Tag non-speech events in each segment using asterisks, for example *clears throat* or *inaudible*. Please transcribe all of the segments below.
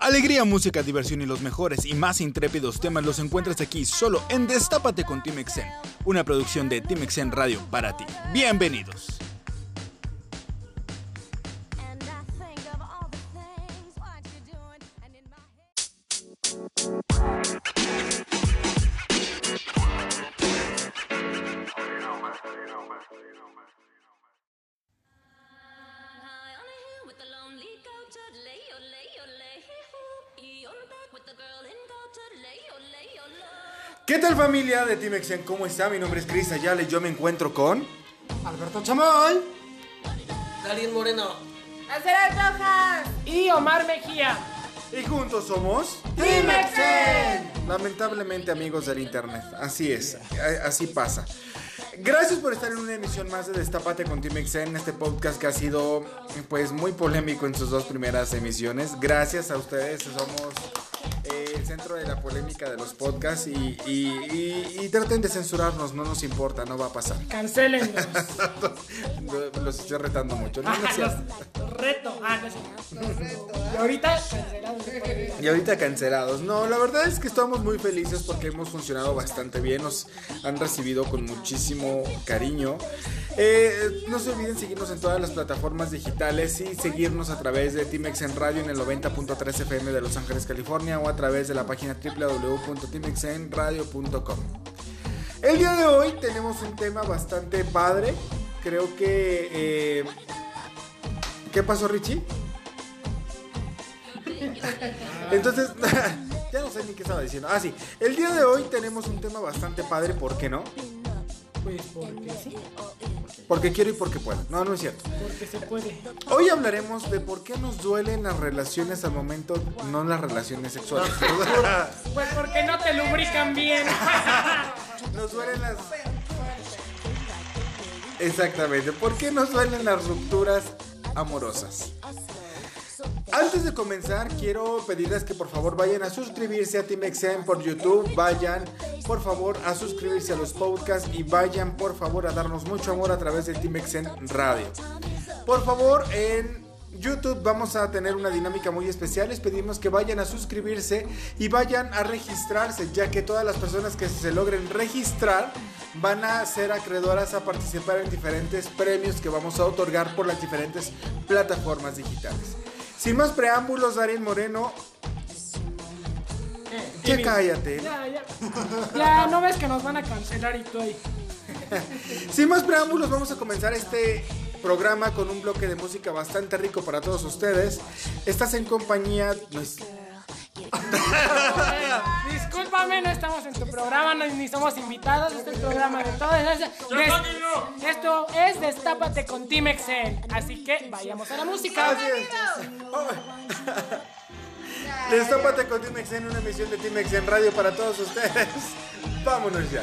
Alegría, música, diversión y los mejores y más intrépidos temas los encuentras aquí solo en Destápate con Team Exen, una producción de Team Exen Radio para ti. Bienvenidos. Familia de Team Exen? ¿Cómo está? Mi nombre es Chris Ayala y yo me encuentro con... Alberto Chamoy Darín Moreno. Aceras Rojas. y Omar Mejía. Y juntos somos... Team Exen. Lamentablemente amigos del internet, así es, a- así pasa. Gracias por estar en una emisión más de Destapate con Team Exen, este podcast que ha sido pues muy polémico en sus dos primeras emisiones. Gracias a ustedes, somos eh, el centro de la polémica de los podcasts y, y- y- y traten de censurarnos, no nos importa, no va a pasar. Cancelenlos. *laughs* Los estoy retando mucho. ¿no? No cierto. Los reto. Ah, no es Y ahorita cancelados. Y ahorita cancelados. No, la verdad es que estamos muy felices porque hemos funcionado bastante bien. Nos han recibido con muchísimo cariño. Eh, no se olviden seguirnos en todas las plataformas digitales y seguirnos a través de Timex en Radio en el 90.3 FM de Los Ángeles, California o a través de la página www.timexenradio.com. El día de hoy tenemos un tema bastante padre. Creo que... eh, ¿Qué pasó, Richie? *laughs* Entonces, *laughs* ya no sé ni qué estaba diciendo. Ah, sí. El día de hoy tenemos un tema bastante padre, ¿por qué no? Pues porque sí, Porque quiero y porque puedo. No, no es cierto. porque se puede. Hoy hablaremos de por qué nos duelen las relaciones al momento, no las relaciones sexuales. *laughs* Pues porque no te lubrican bien. *laughs* nos duelen las... Exactamente. ¿Por qué nos duelen las rupturas amorosas? Antes de comenzar, quiero pedirles que por favor vayan a suscribirse a Team Exen por YouTube. Vayan por favor a suscribirse a los podcasts y vayan por favor a darnos mucho amor a través de Team Exen Radio. Por favor, en YouTube vamos a tener una dinámica muy especial. Les pedimos que vayan a suscribirse y vayan a registrarse, ya que todas las personas que se logren registrar van a ser acreedoras a participar en diferentes premios que vamos a otorgar por las diferentes plataformas digitales. Sin más preámbulos, Darín Moreno, ya cállate. Ya, ya. Ya, no ves que nos van a cancelar y tú ahí. *laughs* Sin más preámbulos, vamos a comenzar este programa con un bloque de música bastante rico para todos ustedes. Estás en compañía. no es- Discúlpame, no estamos en tu programa, no- ni somos invitados. Este es el programa de todos. Es- des- esto es Destápate con Team Excel. Así que vayamos a la música. *laughs* Destápate con Timex en una emisión de Timex en radio para todos ustedes. *laughs* Vámonos ya.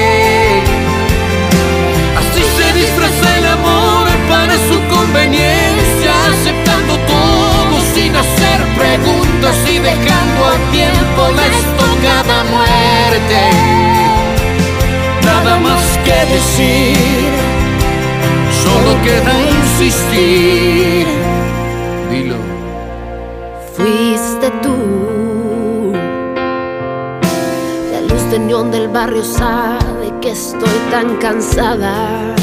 Y dejando al tiempo la estocada muerte. Nada más que decir, solo queda insistir. Dilo. Fuiste tú. La luz de del barrio sabe que estoy tan cansada.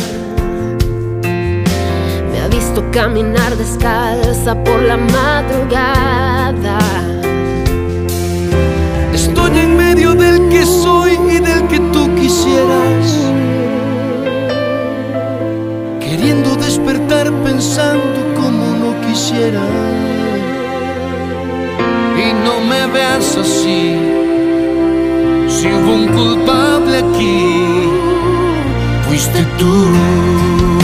Me ha visto caminar descalza por la madrugada. Estoy en medio del que soy y del que tú quisieras. Queriendo despertar pensando como no quisiera. Y no me veas así. Si hubo un culpable aquí, fuiste tú.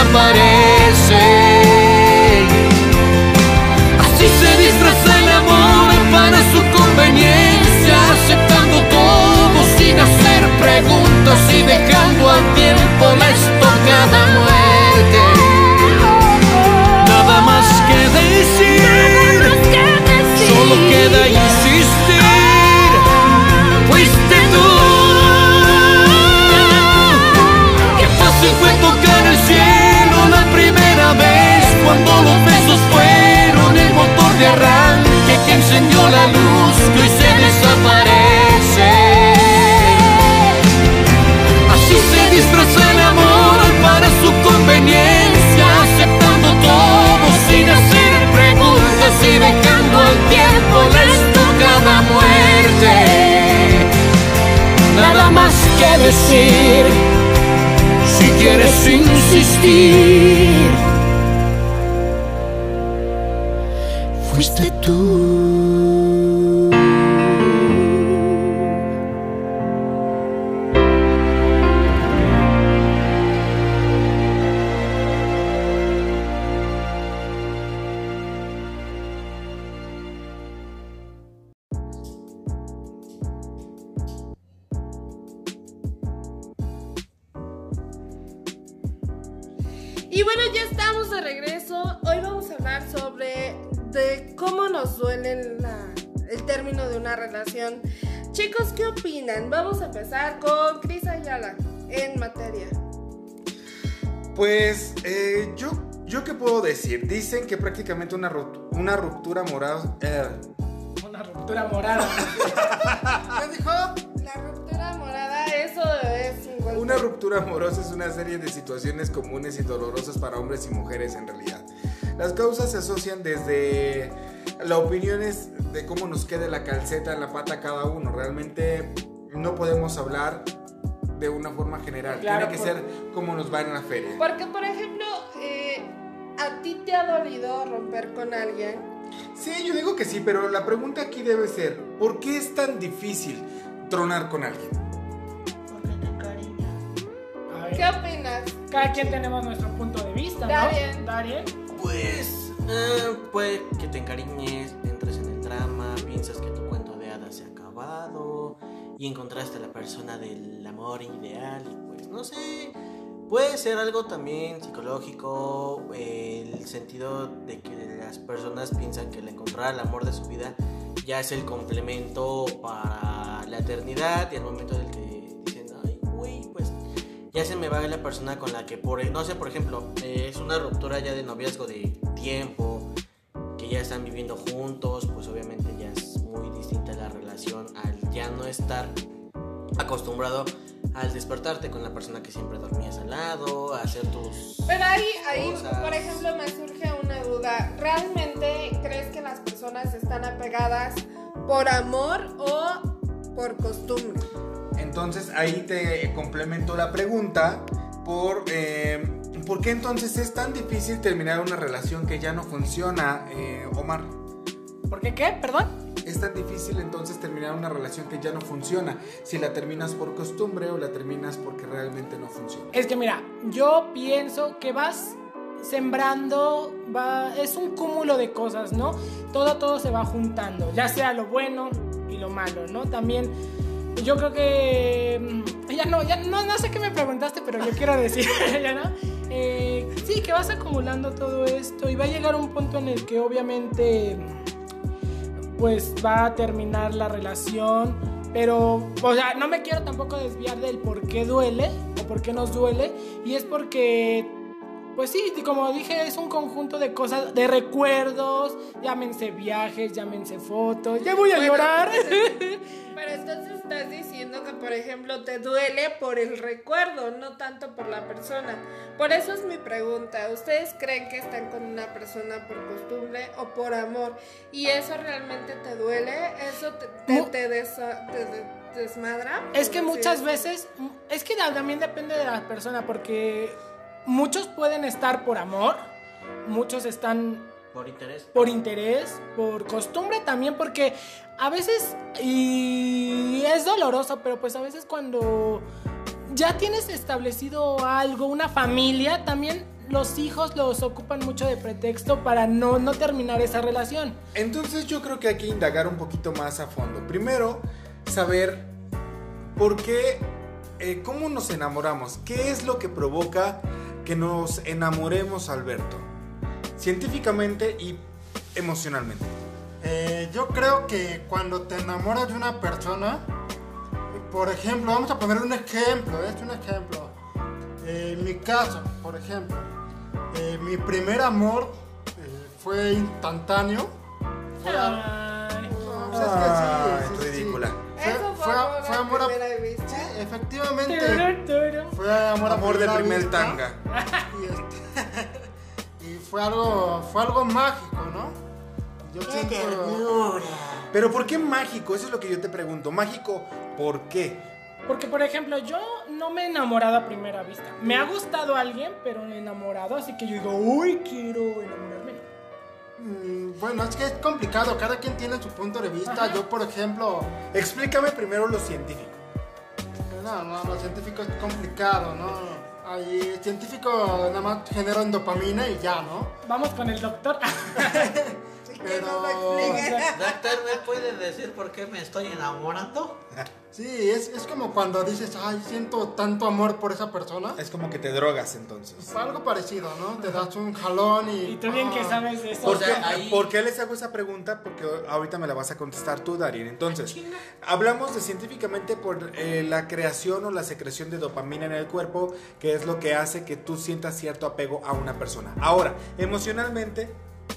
Desaparece. Así se disfraza la luz que hoy se desaparece. Así se disfraza el amor para su conveniencia, aceptando todo sin hacer preguntas y dejando al tiempo la estocada muerte. Nada más que decir, si quieres insistir, ruptura moral. eh, Una ruptura morada. ¿Qué dijo? La ruptura morada, eso es un golpe. Una ruptura amorosa es una serie de situaciones comunes y dolorosas para hombres y mujeres en realidad. Las causas se asocian desde las opiniones de cómo nos quede la calceta en la pata cada uno. Realmente no podemos hablar de una forma general. Claro, Tiene que por- ser como nos va en la feria. Porque, por ejemplo, eh, a ti te ha dolido romper con alguien. Sí, yo digo que sí, pero la pregunta aquí debe ser, ¿por qué es tan difícil tronar con alguien? A ver, ¿Qué opinas? cada quien tenemos nuestro punto de vista, ¿no? Darien. Darien. Pues eh, puede que te encariñes, entres en el drama, piensas que tu cuento de hadas se ha acabado y encontraste a la persona del amor ideal y pues no sé, puede ser algo también psicológico, el sentido de que las personas piensan que el encontrar el amor de su vida ya es el complemento para la eternidad y al momento del que dicen, ay, güey, pues ya se me va la persona con la que por no sé por ejemplo es una ruptura ya de noviazgo de tiempo que ya están viviendo juntos pues obviamente ya es muy distinta la relación al ya no estar acostumbrado al despertarte con la persona que siempre dormías al lado a hacer tus Pero ahí, ahí, Cosas. por ejemplo, me surge una duda. ¿Realmente crees que las personas están apegadas por amor o por costumbre? Entonces ahí te complemento la pregunta por eh, ¿por qué entonces es tan difícil terminar una relación que ya no funciona, eh, Omar? ¿Por qué qué? Perdón. es tan difícil entonces terminar una relación que ya no funciona? Si la terminas por costumbre o la terminas porque realmente no funciona. Es que mira, yo pienso que vas sembrando, va, es un cúmulo de cosas, ¿no? Todo, todo se va juntando, ya sea lo bueno y lo malo, ¿no? También yo creo que mm, ya no, ya no, no sé qué me preguntaste, pero yo quiero decir, *laughs* ya no. Eh, sí, que vas acumulando todo esto y va a llegar un punto en el que obviamente pues va a terminar la relación, pero, o sea, no me quiero tampoco desviar del por qué duele o por qué nos duele, y es porque, pues sí, como dije, es un conjunto de cosas, de recuerdos, llámense viajes, llámense fotos, ya voy a Bueno, llorar. *laughs* Pero entonces estás diciendo que, por ejemplo, te duele por el recuerdo, no tanto por la persona. Por eso es mi pregunta. ¿Ustedes creen que están con una persona por costumbre o por amor? ¿Y eso realmente te duele? ¿Eso te, te, te desa- te de- desmadra? Es que muchas veces, es que también depende de la persona, porque muchos pueden estar por amor, muchos están Por interés. por interés, por costumbre también, porque a veces, y es doloroso, pero pues a veces cuando ya tienes establecido algo, una familia, también los hijos los ocupan mucho de pretexto para no, no terminar esa relación. Entonces yo creo que hay que indagar un poquito más a fondo. Primero, saber por qué, eh, cómo nos enamoramos, qué es lo que provoca que nos enamoremos, Alberto, científicamente y emocionalmente. Eh, yo creo que cuando te enamoras de una persona, por ejemplo, vamos a poner un ejemplo, es un ejemplo. Eh, en mi caso, por ejemplo, eh, mi primer amor eh, fue instantáneo. Fue, Ay, Pues es que sí, sí, ridícula. Fue, ¿Eso fue, fue- amor a fue amor a primera vista? Sí, efectivamente. Fue amor, a Amor de primer vista. tanga. *laughs* Y, este- *laughs* y fue algo, fue algo mágico, ¿no? Yo siento, Pero ¿por qué mágico? Eso es lo que yo te pregunto. Mágico, ¿por qué? Porque, por ejemplo, yo no me he enamorado a primera vista. Me ha gustado alguien, pero me he enamorado, así que yo digo, uy, quiero enamorarme. Mm, Bueno, es que es complicado, cada quien tiene su punto de vista. Yo, por ejemplo, Explícame primero lo científico. no, no, lo científico es complicado, ¿no? Ahí, el científico nada más generan dopamina y ya, ¿no? Vamos con el doctor. *laughs* Pero, *laughs* Doctor, ¿me puede decir por qué me estoy enamorando? sí, es, es como cuando dices, ay, siento tanto amor por esa persona. Es como que te drogas entonces. Algo parecido, ¿no? Te das un jalón y... y tú bien que ah, sabes de eso. ¿Por, O sea, qué, ahí- por qué les hago esa pregunta? Porque ahorita me la vas a contestar tú, Darien. Entonces, hablamos de científicamente por eh, la creación o la secreción de dopamina en el cuerpo, que es lo que hace que tú sientas cierto apego a una persona. Ahora, emocionalmente,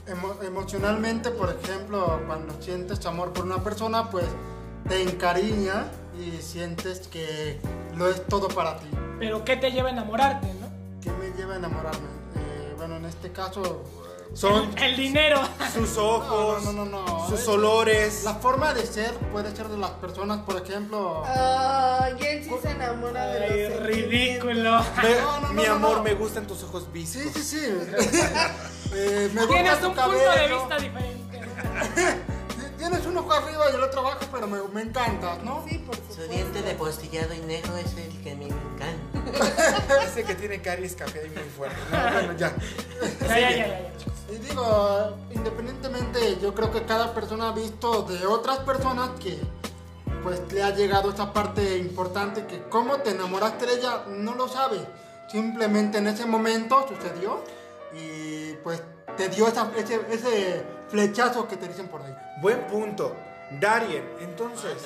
Emo- emocionalmente, por ejemplo, cuando sientes amor por una persona, pues te encariña y sientes que lo es todo para ti. Pero ¿qué te lleva a enamorarte, no? ¿Qué me lleva a enamorarme? Eh, bueno, en este caso, son El dinero. sus ojos, No, no, no, no. sus Es- olores. la forma de ser puede ser de las personas, por ejemplo... Ay, él sí se enamora de los Ay, ridículo. No, no, no, mi no, amor, no. me gustan tus ojos Sí, viscos. sí, sí. *laughs* Eh, me gusta Tienes un punto de vista diferente. *laughs* Tienes un ojo arriba y el otro abajo, pero me, me encantas, ¿no? Sí, por Su supuesto. diente de postillado y negro es el que me encanta. *laughs* Ese que tiene caries café y muy fuerte. No, bueno, ya. Ya, ya, ya, ya, ya. Y digo, independientemente, yo creo que cada persona ha visto de otras personas que pues le ha llegado esa parte importante que cómo te enamoraste de ella no lo sabe. Simplemente en ese momento sucedió y pues te dio esa- ese, ese flechazo que te dicen por ahí. Buen punto. Darien, entonces,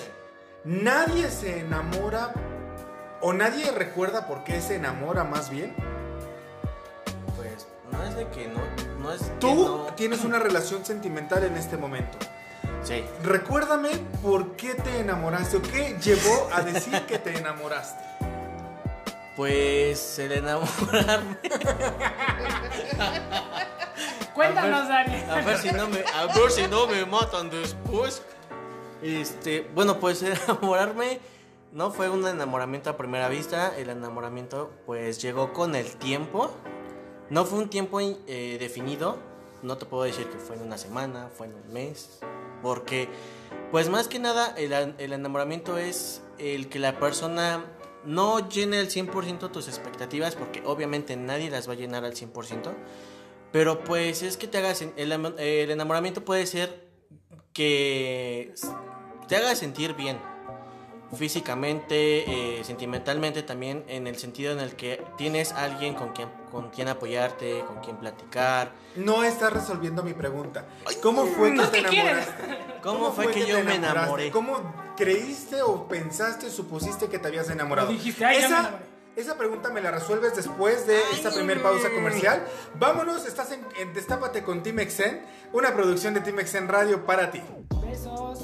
nadie se enamora o nadie recuerda por qué se enamora más bien. Pues no es de que no, no es que Tú no- tienes una relación sentimental en este momento. Sí. Recuérdame por qué te enamoraste o qué llevó a decir que te enamoraste. Pues el enamorarme. *laughs* Cuéntanos, Dani. A ver si no me, a ver si no me matan después. Este, bueno, pues *laughs* enamorarme no fue un enamoramiento a primera vista. El enamoramiento, pues llegó con el tiempo. No fue un tiempo eh, definido. No te puedo decir que fue en una semana, fue en un mes. Porque, pues más que nada, el, enamoramiento es el que la persona no llene al 100% tus expectativas, porque obviamente nadie las va a llenar al 100%. Pero pues es que te hagas... El, el enamoramiento puede ser que te haga sentir bien físicamente, eh, sentimentalmente también, en el sentido en el que tienes alguien con quien, con quien apoyarte, con quien platicar. No estás resolviendo mi pregunta. ¿Cómo fue que te enamoraste? ¿Cómo fue que yo me enamoré? ¿Cómo creíste o pensaste, supusiste que te habías enamorado? O dijiste, "Ay, ya me esa, enamoré". esa pregunta me la resuelves después de esta primer pausa comercial. Vámonos, estás en, en Destápate con Team Exen, una producción de Team Exen Radio para ti. Besos.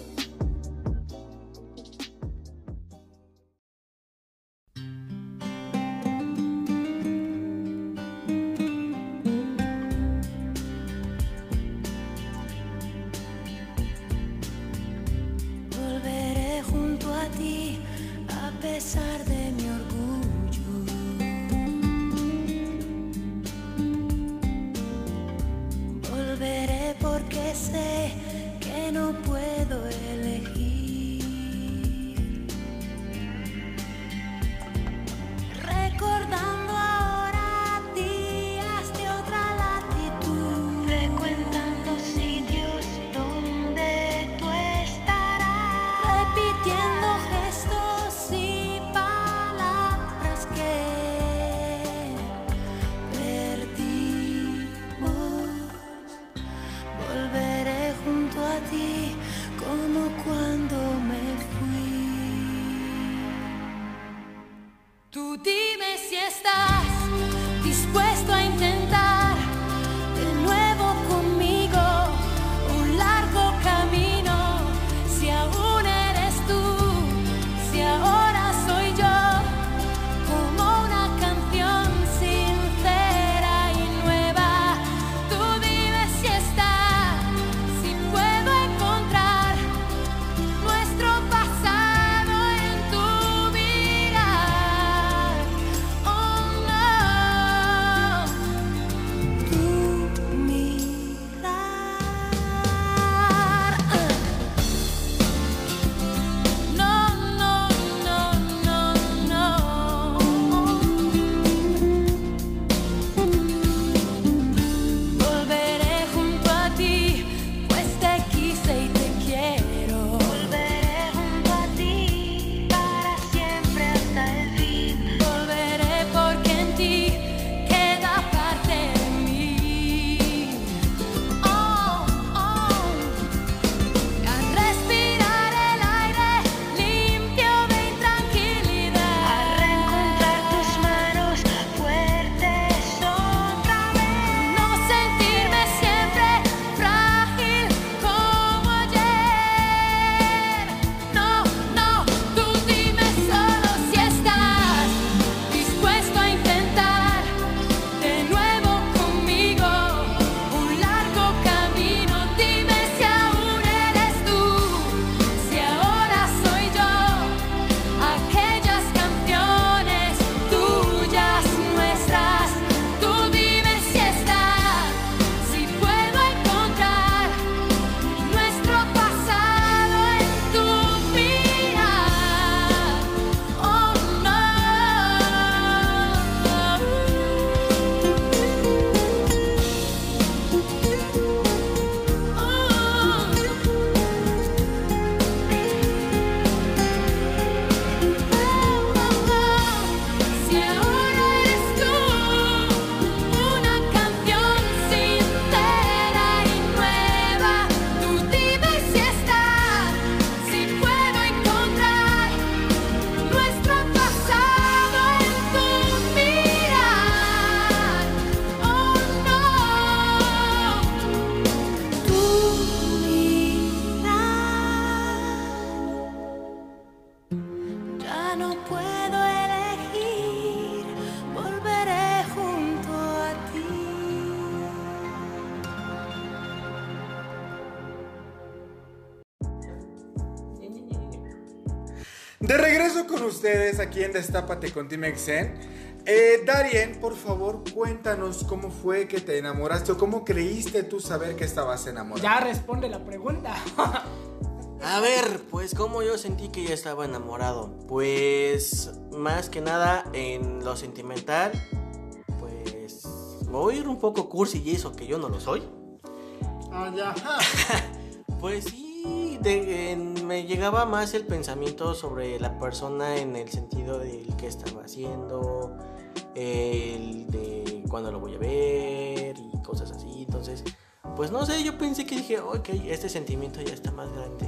Aquí en Destápate con. Eh, Darien, por favor, cuéntanos cómo fue que te enamoraste o cómo creíste tú saber que estabas enamorado. Ya responde la pregunta. *laughs* A ver, pues como yo sentí que ya estaba enamorado. Pues más que nada en lo sentimental, pues voy a ir un poco cursi y eso que yo no lo soy. Ah, ya. *laughs* Pues sí, de- en- me llegaba más el pensamiento sobre la persona en el sentido del que estaba haciendo, el de cuándo lo voy a ver y cosas así. Entonces, pues no sé, yo pensé que dije, ok, este sentimiento ya está más grande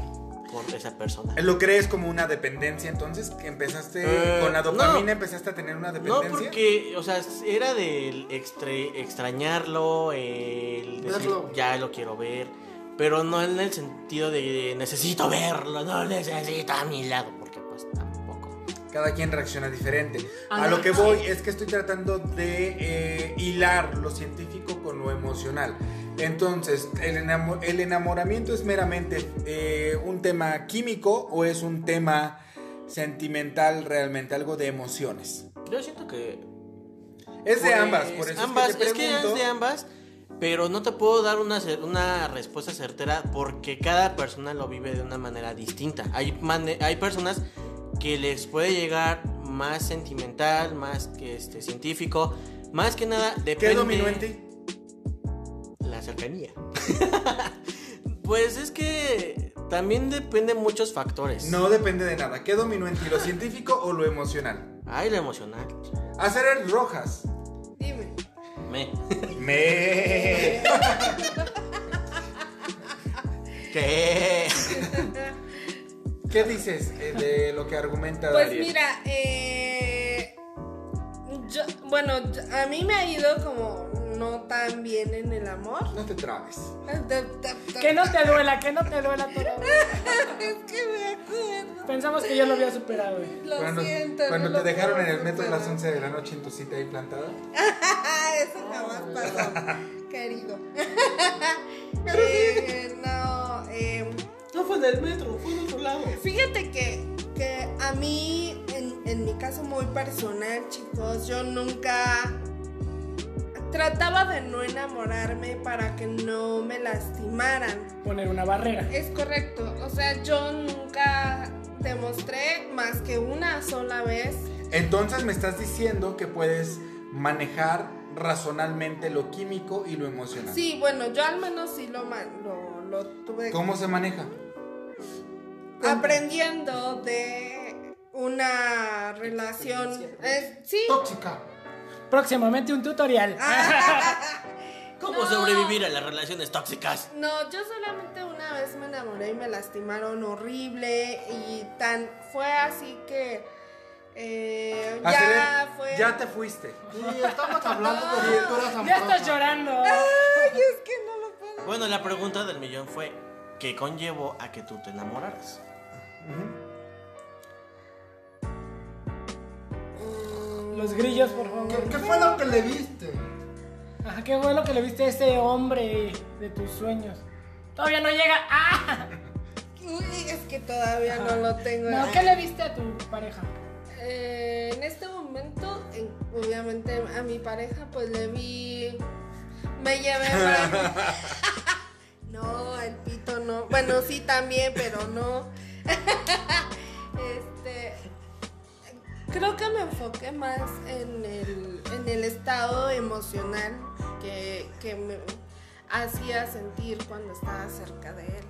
con esa persona. ¿Lo crees como una dependencia entonces? ¿Que empezaste Eh, con la dopamina, no. empezaste a tener una No, dependencia? porque, o sea, era del extrañarlo, el decir, Verlo. ya lo quiero ver, pero no en el sentido de necesito verlo, no necesito a mi lado, porque pues tampoco. Cada quien reacciona diferente. A Ajá. lo que voy es que estoy tratando de eh, hilar lo científico con lo emocional. Entonces, ¿el, enamo- el enamoramiento es meramente eh, un tema químico o es un tema sentimental realmente, algo de emociones? Yo siento que... Es de pues, ambas, por eso ambas, es que te pregunto. es de ambas, pero no te puedo dar una, una respuesta certera porque cada persona lo vive de una manera distinta. Hay, hay personas que les puede llegar más sentimental, más que este científico, más que nada depende ¿Qué dominó en ti? la cercanía. *laughs* pues es que también depende de muchos factores. No depende de nada. ¿Qué dominó en ti, lo científico o lo emocional? Hay lo emocional. Hacer rojas. Dime. Me. Me. *laughs* ¿Qué? ¿Qué dices eh, de lo que argumenta Pues mira, eh, yo, bueno, a mí me ha ido como no tan bien en el amor. No te trabes. que no te duela, que no te duela todavía. *laughs* Es que me acuerdo. Pensamos que yo lo había superado. eh. Lo Cuando, siento. cuando no te lo dejaron en el metro a las superar. 11 de la noche en tu cita ahí plantada. *laughs* Eso jamás pasó, *laughs* querido. Eh, no, eh, No fue en el metro, fue en otro lado. Fíjate que, que a mí, en, mi caso muy personal, chicos, yo nunca trataba de no enamorarme para que no me lastimaran. Poner una barrera. Es correcto, o sea, yo nunca demostré más que una sola vez. Entonces me estás diciendo que puedes manejar razonalmente lo químico y lo emocional. Sí, bueno, yo al menos sí lo, lo, lo tuve ¿Cómo se maneja? aprendiendo de una relación. eh, sí, Tóxica. Próximamente un tutorial. *laughs* ¿Cómo No. sobrevivir a las relaciones tóxicas? No, yo solamente una vez me enamoré y me lastimaron horrible y tan fue así que eh, ya fue. Ya te fuiste. Sí, estamos hablando de rupturas ya amorosas. estás llorando. *laughs* Ay, es que no lo puedo. Bueno, la pregunta del millón fue: ¿qué conllevó a que tú te enamoraras? Los grillos, por ¿Qué, favor. qué fue lo que le viste? Ajá, qué bueno que le viste a ese hombre de tus sueños. Todavía no llega. ¡Ah! Uy, es que todavía no lo tengo. No, ¿qué le viste a tu pareja? Eh, en este momento, en- obviamente a mi pareja, pues le vi. Me llevé. *laughs* *laughs* No, el pito no. Bueno, sí también, pero no. *laughs* Este. Creo que me enfoqué más en el, en el estado emocional que, que me hacía sentir cuando estaba cerca de él.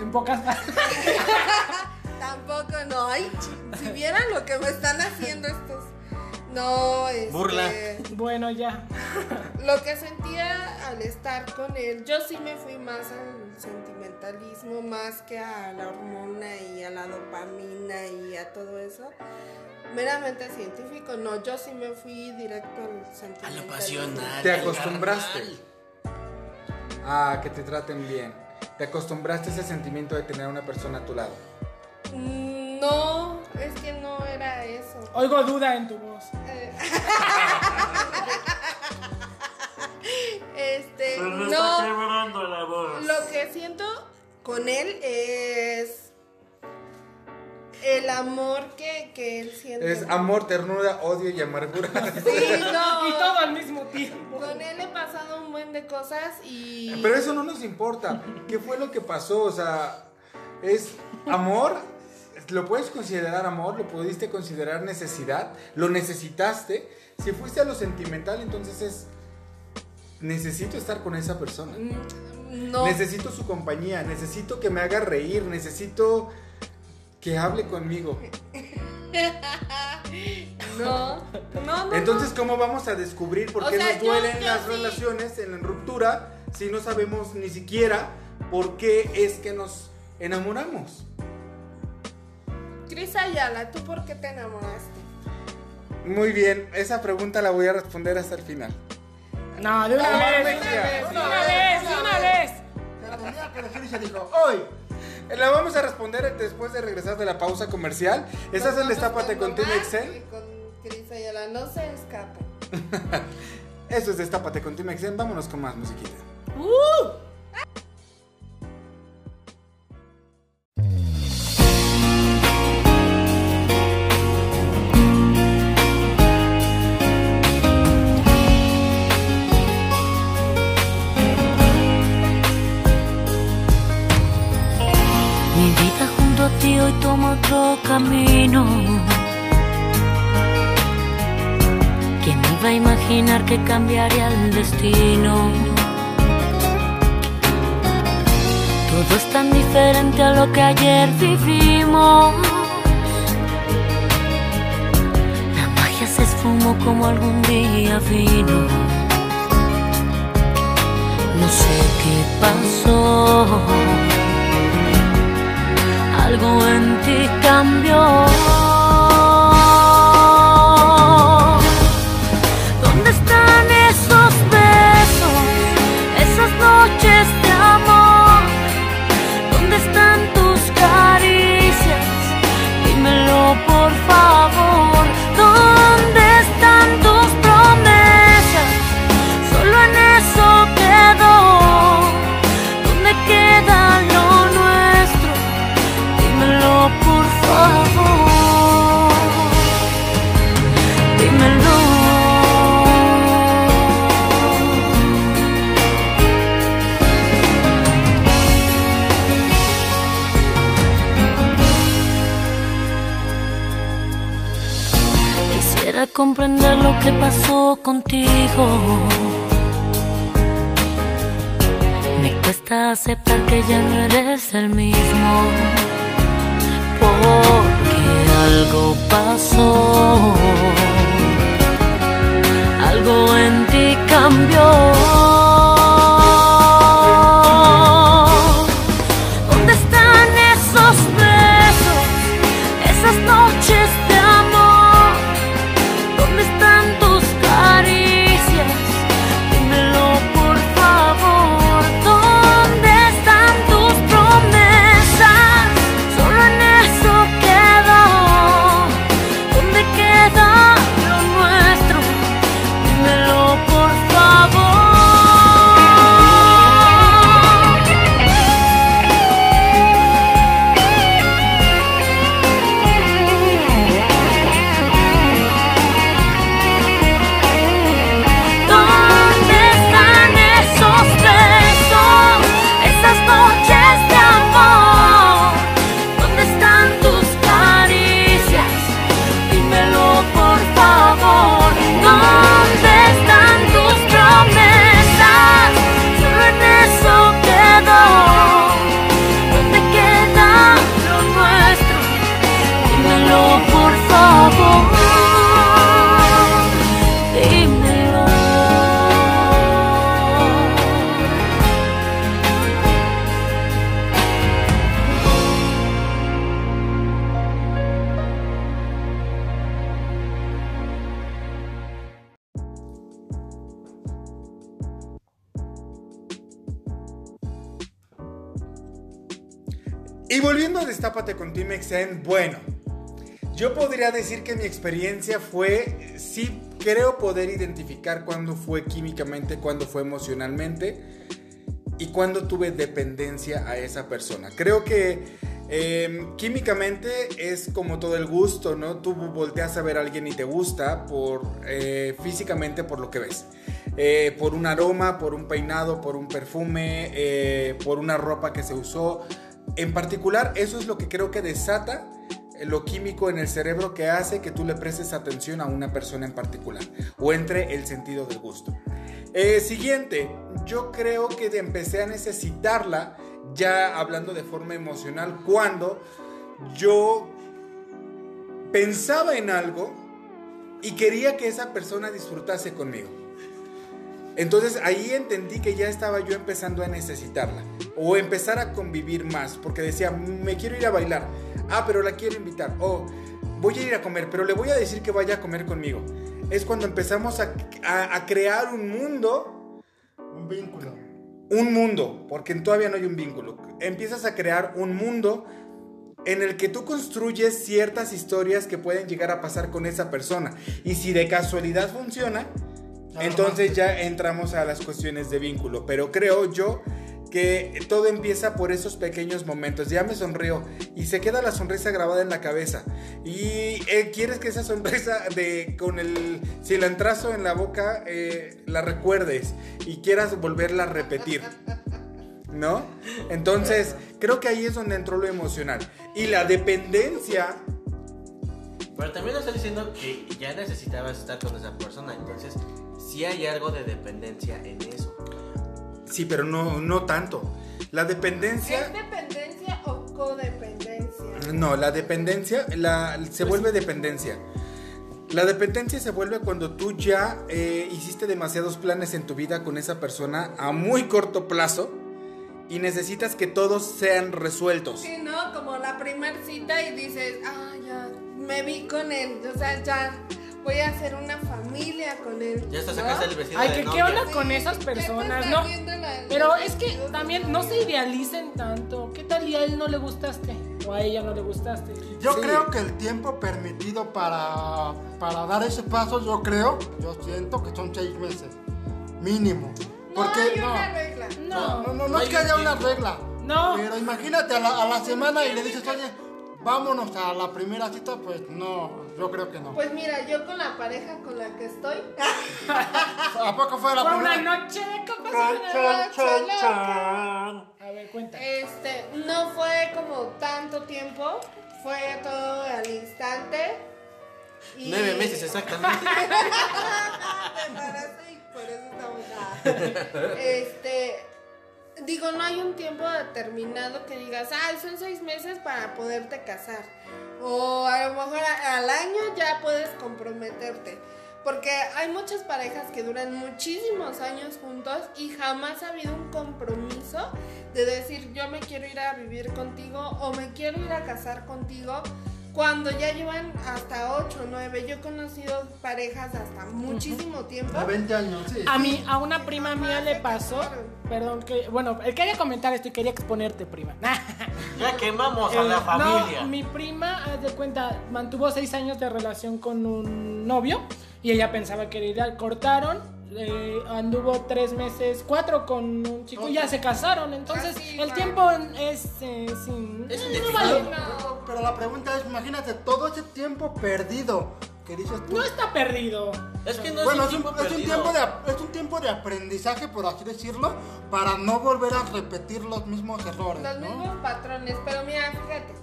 En pocas palabras. *laughs* Tampoco, no. Ay, si vieran lo que me están haciendo estos. No, este, Burla. Bueno, ya. Lo que sentía al estar con él, yo sí me fui más al sentimentalismo, más que a la hormona y a la dopamina y a todo eso. Meramente científico, no, yo sí me fui directo al A sentimentalismo. lo pasional. Te acostumbraste. A que te traten bien. Te acostumbraste a ese sentimiento de tener a una persona a tu lado. Mm, No, es que no era eso. Oigo duda en tu voz. Eh, *laughs* *laughs* Este, no. la voz. Lo que siento con él es el amor que, que él siente. Es amor, ternura, odio y amargura. *laughs* Sí, *laughs* no. Y todo al mismo tiempo. Con él he pasado un buen de cosas y. Pero eso no nos importa. ¿Qué fue lo que pasó? O sea, es amor. Lo puedes considerar amor, lo pudiste considerar necesidad, lo necesitaste. Si fuiste a lo sentimental, entonces es necesito estar con esa persona. Mm, No. Necesito su compañía, necesito que me haga reír, necesito que hable conmigo. *laughs* No. No, no. Entonces, ¿cómo vamos a descubrir por O qué sea, nos yo- duelen yo las sí. relaciones en la ruptura si no sabemos ni siquiera por qué es que nos enamoramos? Cris Ayala, ¿tú por qué te enamoraste? Muy bien, esa pregunta la voy a responder hasta el final. No, de una No, vez, de una vez, de una una vez, vez, de una vez. Se tenía que decir y se dijo, Hoy la vamos a responder después de regresar de la pausa comercial. Estás en Destápate con Team Tomás Exen. y Con Cris Ayala, no se escapen. *laughs* Eso es Destápate con Team Exen. Vámonos con más musiquita. Mi que cambiaría el destino? Todo es tan diferente a lo que ayer vivimos. La magia se esfumó como algún día vino. No sé qué pasó algo en ti cambió. Comprender lo que pasó contigo. Me cuesta aceptar que ya no eres el mismo. Porque algo pasó. Algo en ti cambió. Y volviendo a Destápate con Team Exen, bueno, yo podría decir que mi experiencia fue, sí creo poder identificar cuándo fue químicamente, cuándo fue emocionalmente y cuándo tuve dependencia a esa persona. Creo que Eh, químicamente es como todo el gusto, ¿no? Tú volteas a ver a alguien y te gusta por eh, físicamente por lo que ves. Eh, por un aroma, por un peinado, por un perfume, eh, por una ropa que se usó. En particular, eso es lo que creo que desata lo químico en el cerebro que hace que tú le prestes atención a una persona en particular o entre el sentido del gusto. Eh, siguiente, yo creo que empecé a necesitarla ya hablando de forma emocional cuando yo pensaba en algo y quería que esa persona disfrutase conmigo. Entonces ahí entendí que ya estaba yo empezando a necesitarla o empezar a convivir más porque decía, me quiero ir a bailar, ah, pero la quiero invitar, o voy a ir a comer, pero le voy a decir que vaya a comer conmigo. Es cuando empezamos a, a- a crear un mundo, Un vínculo. un mundo, porque todavía no hay un vínculo. Empiezas a crear un mundo en el que tú construyes ciertas historias que pueden llegar a pasar con esa persona. Y si de casualidad funciona, entonces ya entramos a las cuestiones de vínculo. Pero creo yo que todo empieza por esos pequeños momentos. Ya me sonrió y se queda la sonrisa grabada en la cabeza. Y eh, quieres que esa sonrisa de con el cilantrazo en la boca eh, la recuerdes y quieras volverla a repetir. ¿No? Entonces, creo que ahí es donde entró lo emocional. Y la dependencia Pero también nos está diciendo que ya necesitabas estar con esa persona, entonces sí hay algo de dependencia en eso. Sí, pero no, no tanto. La dependencia. ¿Es dependencia o codependencia? No, la dependencia la, se vuelve dependencia. La dependencia se vuelve cuando tú ya eh, hiciste demasiados planes en tu vida con esa persona a muy corto plazo y necesitas que todos sean resueltos. Sí, ¿no? Como la primer cita y dices, ah, ya, me vi con él, o sea, ya voy a hacer una familia con él. Ya hasta ¿no? sacaste el vestido Ay, de que qué onda con Sí, esas personas, ¿no? la- Pero es que también no se idealicen tanto. ¿Qué tal y a él no le gustaste? O a ella no le gustaste. Yo Sí. creo que el tiempo permitido para, para dar ese paso, yo creo, yo siento que son seis meses. Mínimo. No Porque hay no, una regla. No, no, no, no no es hay que haya un una regla. No. Pero imagínate a la, a la semana y le dices, oye, vámonos a la primera cita, pues no, yo creo que no. Pues mira, yo con la pareja con la que estoy, *laughs* ¿A poco fue la Fue una primera? noche de copas. Chan, una chan, noche chan, loca. chan. A ver, cuenta. este, no fue como tanto tiempo, fue todo al instante. y- Nueve meses exactamente. *laughs* Me y por eso estamos *laughs* acá. Este, digo, no hay un tiempo determinado que digas, ay, son seis meses para poderte casar. O a lo mejor al año ya puedes comprometerte. Porque hay muchas parejas que duran muchísimos años juntos y jamás ha habido un compromiso de decir yo me quiero ir a vivir contigo o me quiero ir a casar contigo cuando ya llevan hasta 8 o 9. Yo he conocido parejas hasta muchísimo tiempo. De 20 años, sí. A mí, a una prima mía le pasó. Perdón, que. Bueno, él quería comentar esto y quería exponerte, prima. *laughs* Ya quemamos a Eh, la familia. No, mi prima, haz de cuenta, mantuvo seis años de relación con un novio y ella pensaba que era ideal. Cortaron, eh, anduvo tres meses, cuatro con un chico y ya se casaron. Entonces, Así, el va. tiempo es eh, sin. Es no vale. Pero, pero la pregunta es, imagínate todo ese tiempo perdido que dices tú. No está perdido. Es que no bueno, es un es un, tiempo es un perdido. tiempo de, es un tiempo de aprendizaje, por así decirlo, para no volver a repetir los mismos errores, Los ¿no? mismos patrones, pero mira, fíjate,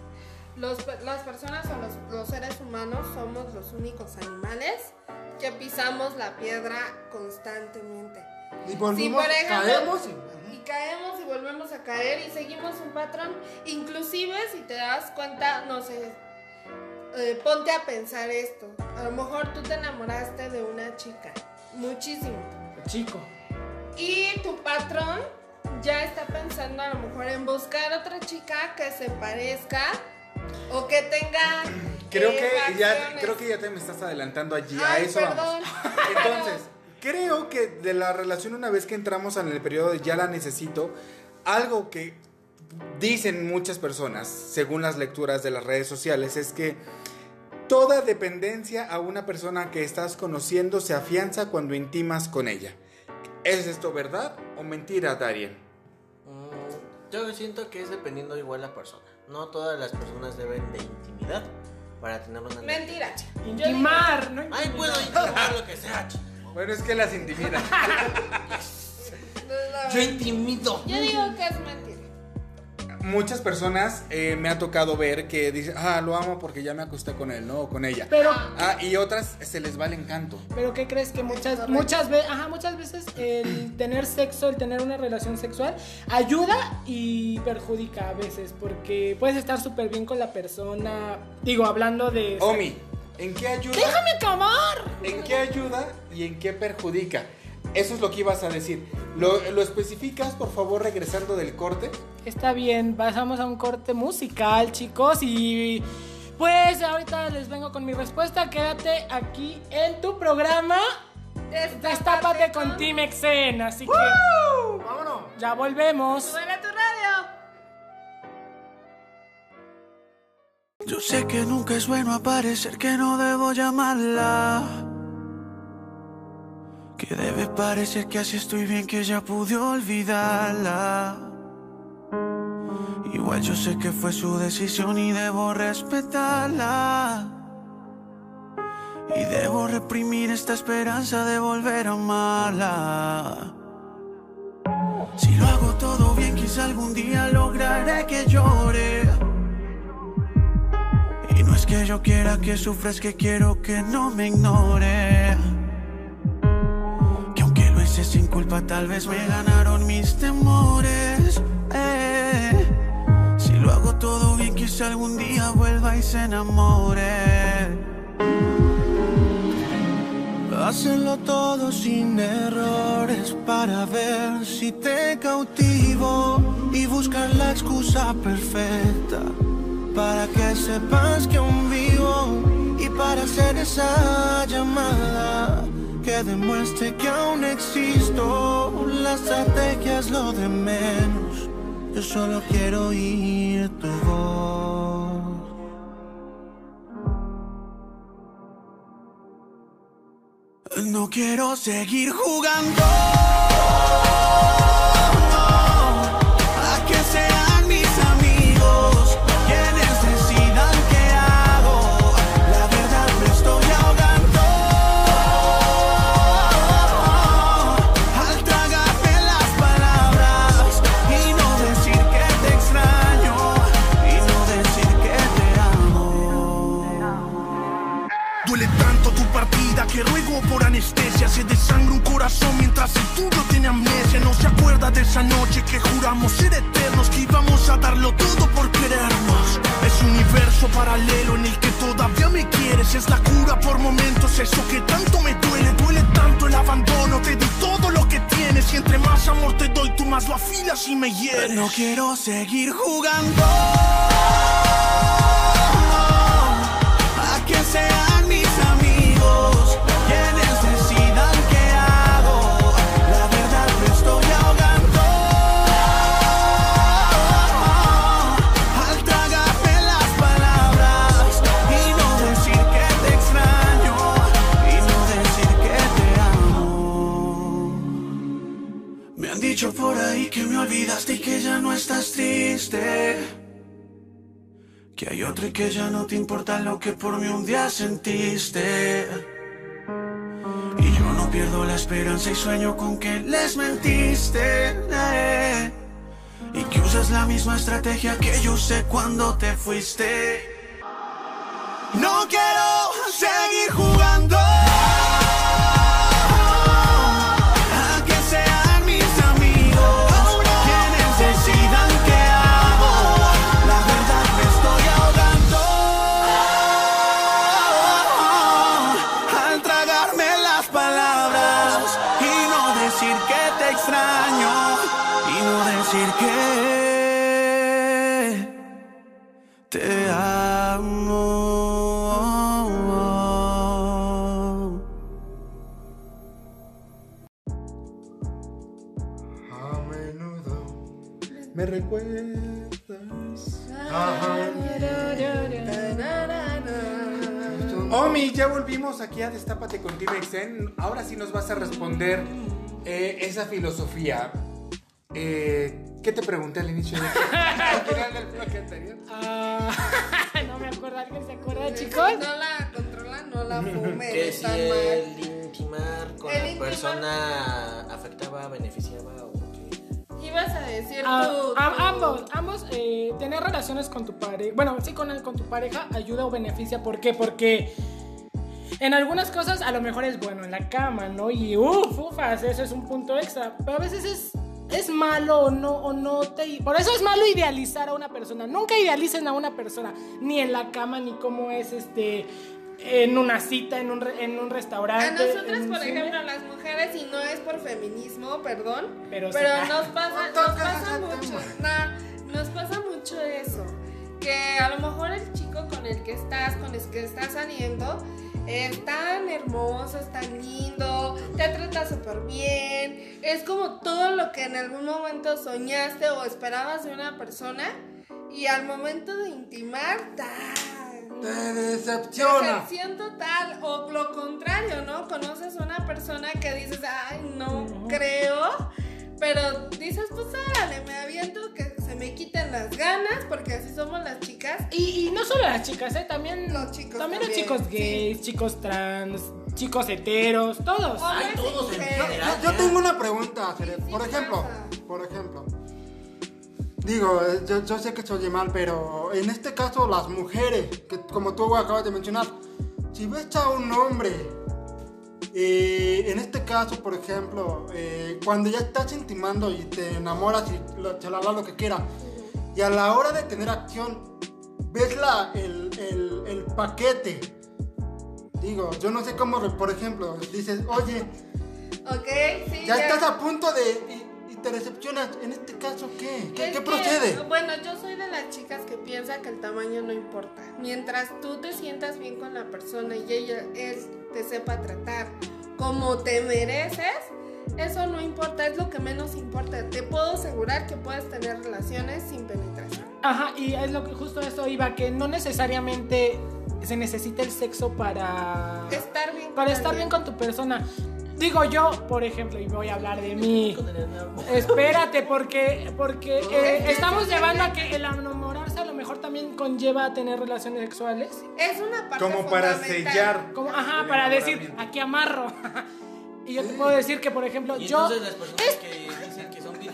los las personas o los, los seres humanos somos los únicos animales que pisamos la piedra constantemente. Y Si volvimos, por ejemplo, caemos y... y caemos y volvemos a caer y seguimos un patrón, inclusive si te das cuenta, no sé, eh, ponte a pensar esto, a lo mejor tú te enamoraste de una chica, muchísimo. Chico. Y tu patrón ya está pensando a lo mejor en buscar otra chica que se parezca o que tenga. Creo eh, que ya creo que ya te me estás adelantando allí a eso perdón. vamos. *laughs* Entonces, creo que de la relación una vez que entramos en el periodo de ya la necesito, algo que dicen muchas personas, según las lecturas de las redes sociales, es que toda dependencia a una persona que estás conociendo se afianza cuando intimas con ella. ¿Es esto verdad o mentira, Darien? Yo siento que es dependiendo igual la persona. No todas las personas deben de intimidad para tener una Mentira. Intimar, ¿no? Ay, puedo intimar lo que sea. ch- Bueno, es que las intimidan. *laughs* Yo intimido. Yo digo que es mentira. Muchas personas eh, me ha tocado ver que dicen, ah, lo amo porque ya me acosté con él, ¿no? O con ella. Pero, Ah, y otras se les va el encanto. pero ¿qué crees que muchas, muchas veces, ajá, muchas veces el tener sexo, el tener una relación sexual, ayuda y perjudica a veces, porque puedes estar súper bien con la persona, digo, hablando de... Omi, ¿en qué ayuda? ¡Déjame acabar! ¿En qué ayuda y en qué perjudica? Eso es lo que ibas a decir. ¿Lo, lo especificas, por favor, regresando del corte? Está bien, pasamos a un corte musical, chicos, y pues ahorita les vengo con mi respuesta. Quédate aquí en tu programa. Destápate con Team Exen, así que ¡Vámonos! ya volvemos. Suena tu radio. Yo sé que nunca es bueno aparecer, que no debo llamarla. Que debe parecer que así estoy bien, que ya pude olvidarla. Igual yo sé que fue su decisión y debo respetarla. Y debo reprimir esta esperanza de volver a amarla. Si lo hago todo bien, quizá algún día lograré que llore. Y no es que yo quiera que sufra, es que quiero que no me ignore. Culpa, tal vez me ganaron mis temores. Eh, Si lo hago todo bien, quizá algún día vuelva y se enamore. Hacenlo todo sin errores para ver si te cautivo y buscar la excusa perfecta para que sepas que aún vivo y para hacer esa llamada que demuestre que aún existo. La estrategia es lo de menos. Yo solo quiero oír tu voz. No quiero seguir jugando. Desangra un corazón mientras el tuyo tiene amnesia. No se acuerda de esa noche que juramos ser eternos, que íbamos a darlo todo por querernos. Es un universo paralelo en el que todavía me quieres. Es la cura por momentos, eso que tanto me duele. Duele tanto el abandono, te di todo lo que tienes. Y entre más amor te doy, tú más lo afilas y me hieres. No quiero seguir jugando. Por ahí que me olvidaste y que ya no estás triste. Que hay otro y que ya no te importa lo que por mí un día sentiste. Y yo no pierdo la esperanza y sueño con que les mentiste. Y que usas la misma estrategia que yo usé cuando te fuiste. No quiero seguir jugando. Omi, ya volvimos aquí a Destápate con Team Exen. Ahora sí nos vas a responder eh, esa filosofía. Eh, ¿Qué te pregunté al inicio de *laughs* al final del bloque anterior? Ah, *laughs* no me acuerdo, ¿alguien se acuerda, chicos? No la controlan, no la *laughs* fumen. Que si el intimar con El la intimar- persona afectaba, beneficiaba. Ibas a decir Ah, tú. am- tú- ambos, ambos, eh, tener relaciones con tu pareja, bueno, sí, con, el- con tu pareja ayuda o beneficia. ¿Por qué? Porque en algunas cosas a lo mejor es bueno en la cama, ¿no? Y uff, ufas, eso es un punto extra. Pero a veces es, es malo o no, o no te... Por eso es malo idealizar a una persona. Nunca idealicen a una persona, ni en la cama, ni cómo es este... En una cita, en un, re- en un A restaurante. nosotras, en un por cine. ejemplo, las mujeres, y no es por feminismo, perdón, Pero pero, sí. nos pasa, No nos pasa mucho, no, nos pasa mucho eso, que a lo mejor el chico con el que estás, con el que estás saliendo, es tan hermoso, es tan lindo, te trata súper bien, es como todo lo que en algún momento soñaste o esperabas de una persona, y al momento de intimar, ¡tan! Te decepciona. Decepción total, o lo contrario, ¿no? Conoces a una persona que dices, ay, no creo, pero dices, pues árale, me aviento que se me quiten las ganas, porque así somos las chicas. Y, y no solo las chicas, ¿eh? También Los chicos También los también, chicos gays, chicos trans, chicos heteros, todos. Hombres y todos en general. Yo, yo tengo una pregunta, Jere. sí Por ejemplo, pasa. por ejemplo. Digo, eh, yo, yo sé que se oye mal, pero en este caso las mujeres, que como tú acabas de mencionar, si ves a un hombre, eh, en este caso, por ejemplo, eh, cuando ya estás intimando y te enamoras y lo, te hablas lo que quiera, y a la hora de tener acción, ves la, el, el- el paquete. Digo, yo no sé cómo, por ejemplo, dices, oye, sí. ya estás a punto de. Te decepcionas. En este caso, ¿qué? ¿Qué, que, procede? Bueno, yo soy de las chicas que piensa que el tamaño no importa. Mientras tú te sientas bien con la persona y ella, él te sepa tratar como te mereces, eso no importa, es lo que menos importa. Te puedo asegurar que puedes tener relaciones sin penetración. Ajá, y es lo que justo eso iba, que no necesariamente se necesita el sexo para Estar bien para con estar bien con tu persona. Digo yo, por ejemplo, y voy a hablar de mí. Espérate, porque porque eh, estamos llevando a que el enamorarse a lo mejor también conlleva a tener relaciones sexuales. Es una parte Como para sellar. Como, ajá, para decir, aquí amarro. *laughs* y yo te puedo decir que, por ejemplo, Y yo... entonces las personas que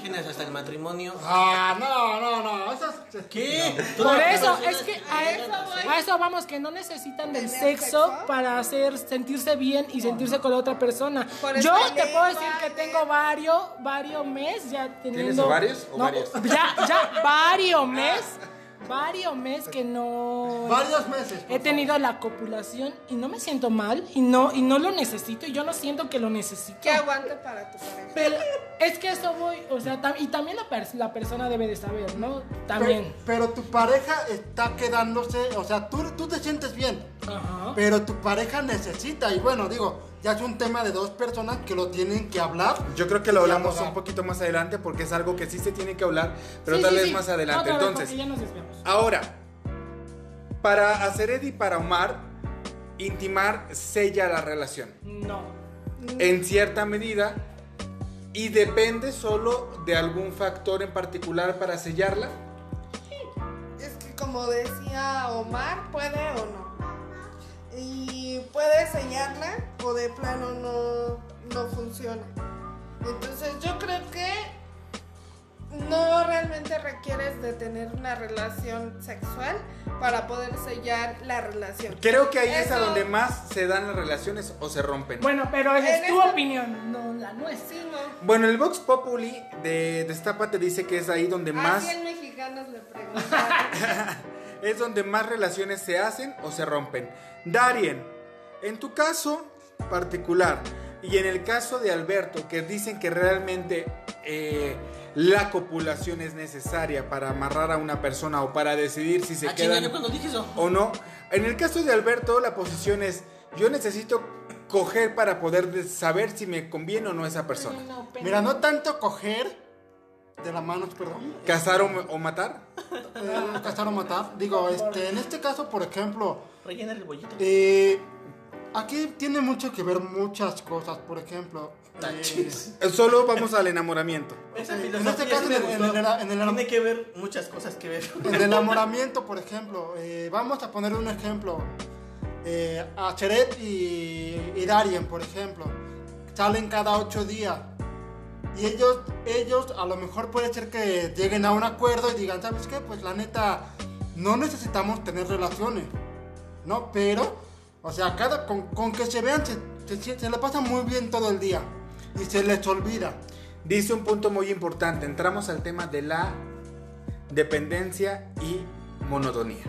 vírgenes hasta el matrimonio. Ah, no, no, no. Eso es. ¿Qué? Por eso, es que a eso, a eso vamos, que no necesitan del ¿Tener sexo, sexo? para hacer sentirse bien y sentirse con la otra persona. Yo te puedo decir que tengo varios, varios meses ya teniendo... ¿Tienes ovarios o No, varios? Ya, ya, *laughs* varios meses, varios meses que no... Varios meses. por He tenido la copulación y no me siento mal y no, y no lo necesito y yo no siento que lo necesito. Que aguante para tu pareja. Pero es que eso voy, o sea, tam- y también la, pers- la persona debe de saber, ¿no? También. Pe- Pero, tu pareja está quedándose. O sea, tú, tú te sientes bien. Ajá. Pero tu pareja necesita. Y bueno, digo, ya es un tema de dos personas que lo tienen que hablar. Yo creo que lo hablamos un poquito más adelante porque es algo que sí se tiene que hablar, pero Sí, tal sí, vez sí. más adelante. Entonces, ya nos. Ahora, para Acered y para Omar, intimar sella la relación. No. En cierta medida, y depende solo de algún factor en particular para sellarla. Es que como decía Omar, puede o no. Y puede sellarla o de plano no, no funciona. Entonces yo creo que no realmente requieres de tener una relación sexual para poder sellar la relación. Creo que ahí es a donde más se dan las relaciones o se rompen. Bueno, pero esa es tu opinión, no la nuestra. Sí, no. Bueno, el Vox Populi de Destapa te dice que es ahí donde A más 100 mexicanos le *laughs* es donde más relaciones se hacen o se rompen. Darien, en tu caso particular y en el caso de Alberto, que dicen que realmente eh, la copulación es necesaria para amarrar a una persona o para decidir si se Ah, chinga, quedan yo cuando dije eso. o no. En el caso de Alberto, la posición es: yo necesito coger para poder de- saber si me conviene o no esa persona. Mira, no tanto coger de las manos, perdón. Casar o, o matar. eh, cazar o matar. Digo, este, en este caso, por ejemplo, Rellena el bollito. eh, aquí tiene mucho que ver muchas cosas. Por ejemplo, Solo vamos al enamoramiento. Esa En este caso, en el- en el- en el- Tiene que ver muchas cosas que ver. En el enamoramiento, por ejemplo, eh, vamos a poner un ejemplo. Eh, a Cheret y, y Darien, por ejemplo, salen cada ocho días. Y ellos, ellos a lo mejor puede ser que lleguen a un acuerdo y digan, ¿sabes qué? Pues la neta, no necesitamos tener relaciones, ¿no? Pero, o sea, cada, con, con que se vean, se, se, se le pasa muy bien todo el día y se les olvida. Dice un punto muy importante. Entramos al tema de la dependencia y monotonía.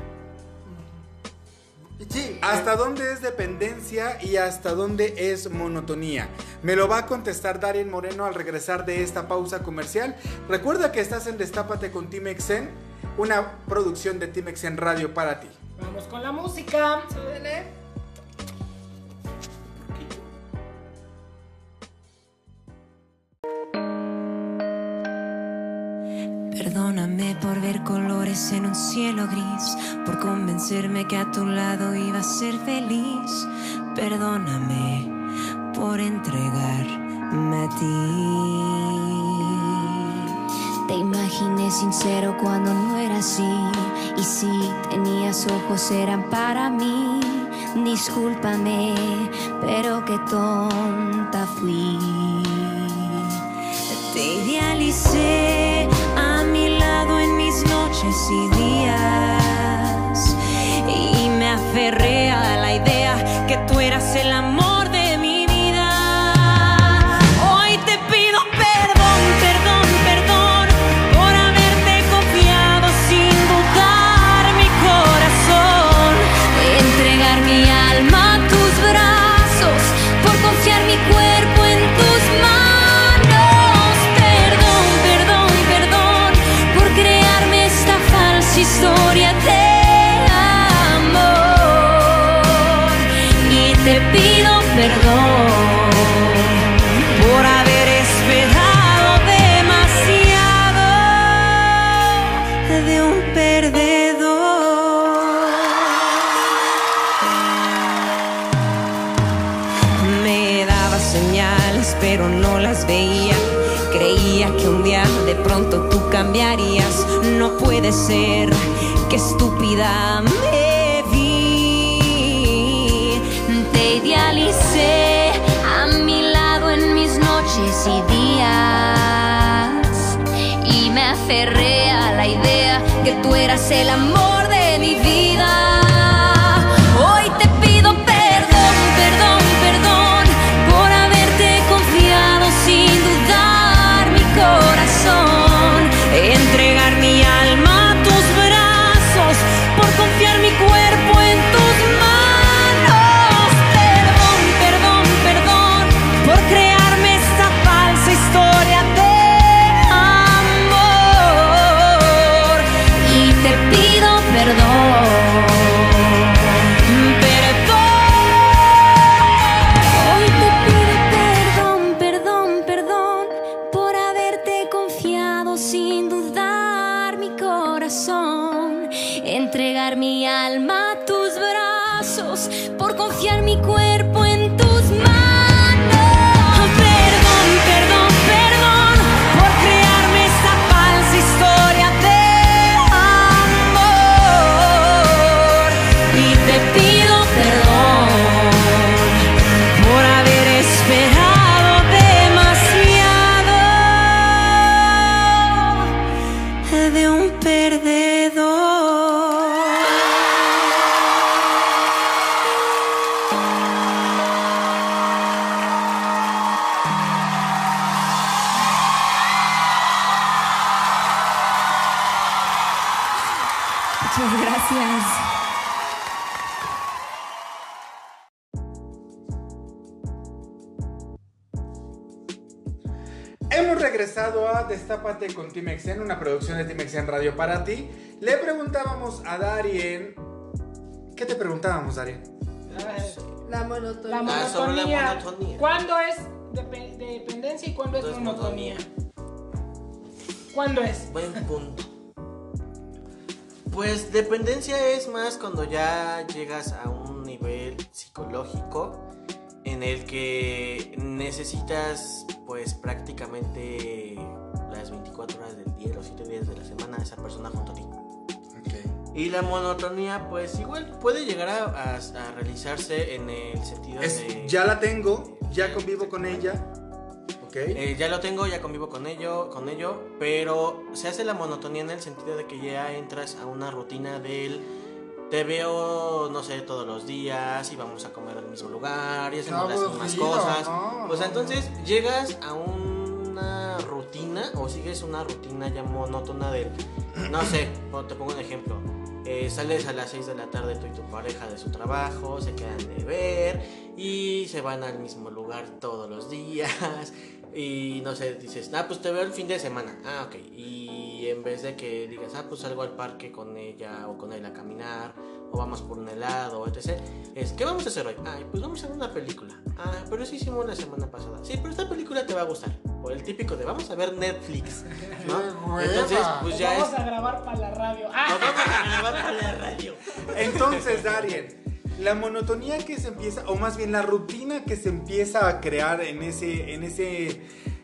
Sí, ¿Hasta dónde es dependencia y hasta dónde es monotonía? Me lo va a contestar Darien Moreno al regresar de esta pausa comercial. Recuerda que estás en Destápate con Team Exen, una producción de Team Exen Radio para ti. Vamos con la música. Súbele. Perdóname por ver colores en un cielo gris, por convencerme que a tu lado iba a ser feliz. Perdóname por entregarme a ti. Te imaginé sincero cuando no era así. Y si tenías ojos eran para mí. Discúlpame, pero qué tonta fui. Te idealicé noches y días. Y me aferré a la idea que tú eras el amor puede que estúpida me vi. Te idealicé a mi lado en mis noches y días. Y me aferré a la idea que tú eras el amor Destápate con Team Exen, una producción de Team Exen Radio para ti. Le preguntábamos a Darien. ¿Qué te preguntábamos, Darien? La monotonía. La Ah, sobre la monotonía. monotonía. ¿Cuándo es depe- dependencia y cuándo es monotonía? ¿Cuándo es? Buen punto. Pues dependencia es más cuando ya llegas a un nivel psicológico en el que necesitas pues prácticamente las 24 horas del día, los 7 días de la semana esa persona junto a ti. Y la monotonía pues igual puede llegar a, a- a realizarse en el sentido Es, de... ya la tengo, ya convivo con ella. Ok. Eh, ya lo tengo, ya convivo con ello, con ello, pero se hace la monotonía en el sentido de que ya entras a una rutina del te veo, no sé, todos los días y vamos a comer al mismo lugar y hacemos las mismas cosas. ¿no? Pues entonces llegas a una rutina o sigues una rutina ya monótona del, no sé, te pongo un ejemplo. eh, sales a las 6 de la tarde tú y tu pareja de su trabajo, se quedan de ver y se van al mismo lugar todos los días *laughs* y no sé, dices, ah, pues te veo el fin de semana. Ah, ok. Y en vez de que digas, ah, pues salgo al parque con ella o con él a caminar, o vamos por un helado, etc. Es, ¿qué vamos a hacer hoy? Ay, pues vamos a ver una película. Ah, pero eso hicimos la semana pasada. Sí, pero esta película te va a gustar. O el típico de vamos a ver Netflix. ¿no? *laughs* ¡Qué Entonces, pues ya es. vamos a grabar para la radio. ¡Ah! vamos a grabar para la radio. Entonces, Darien, la monotonía que se empieza, o más bien la rutina que se empieza a crear en ese, en ese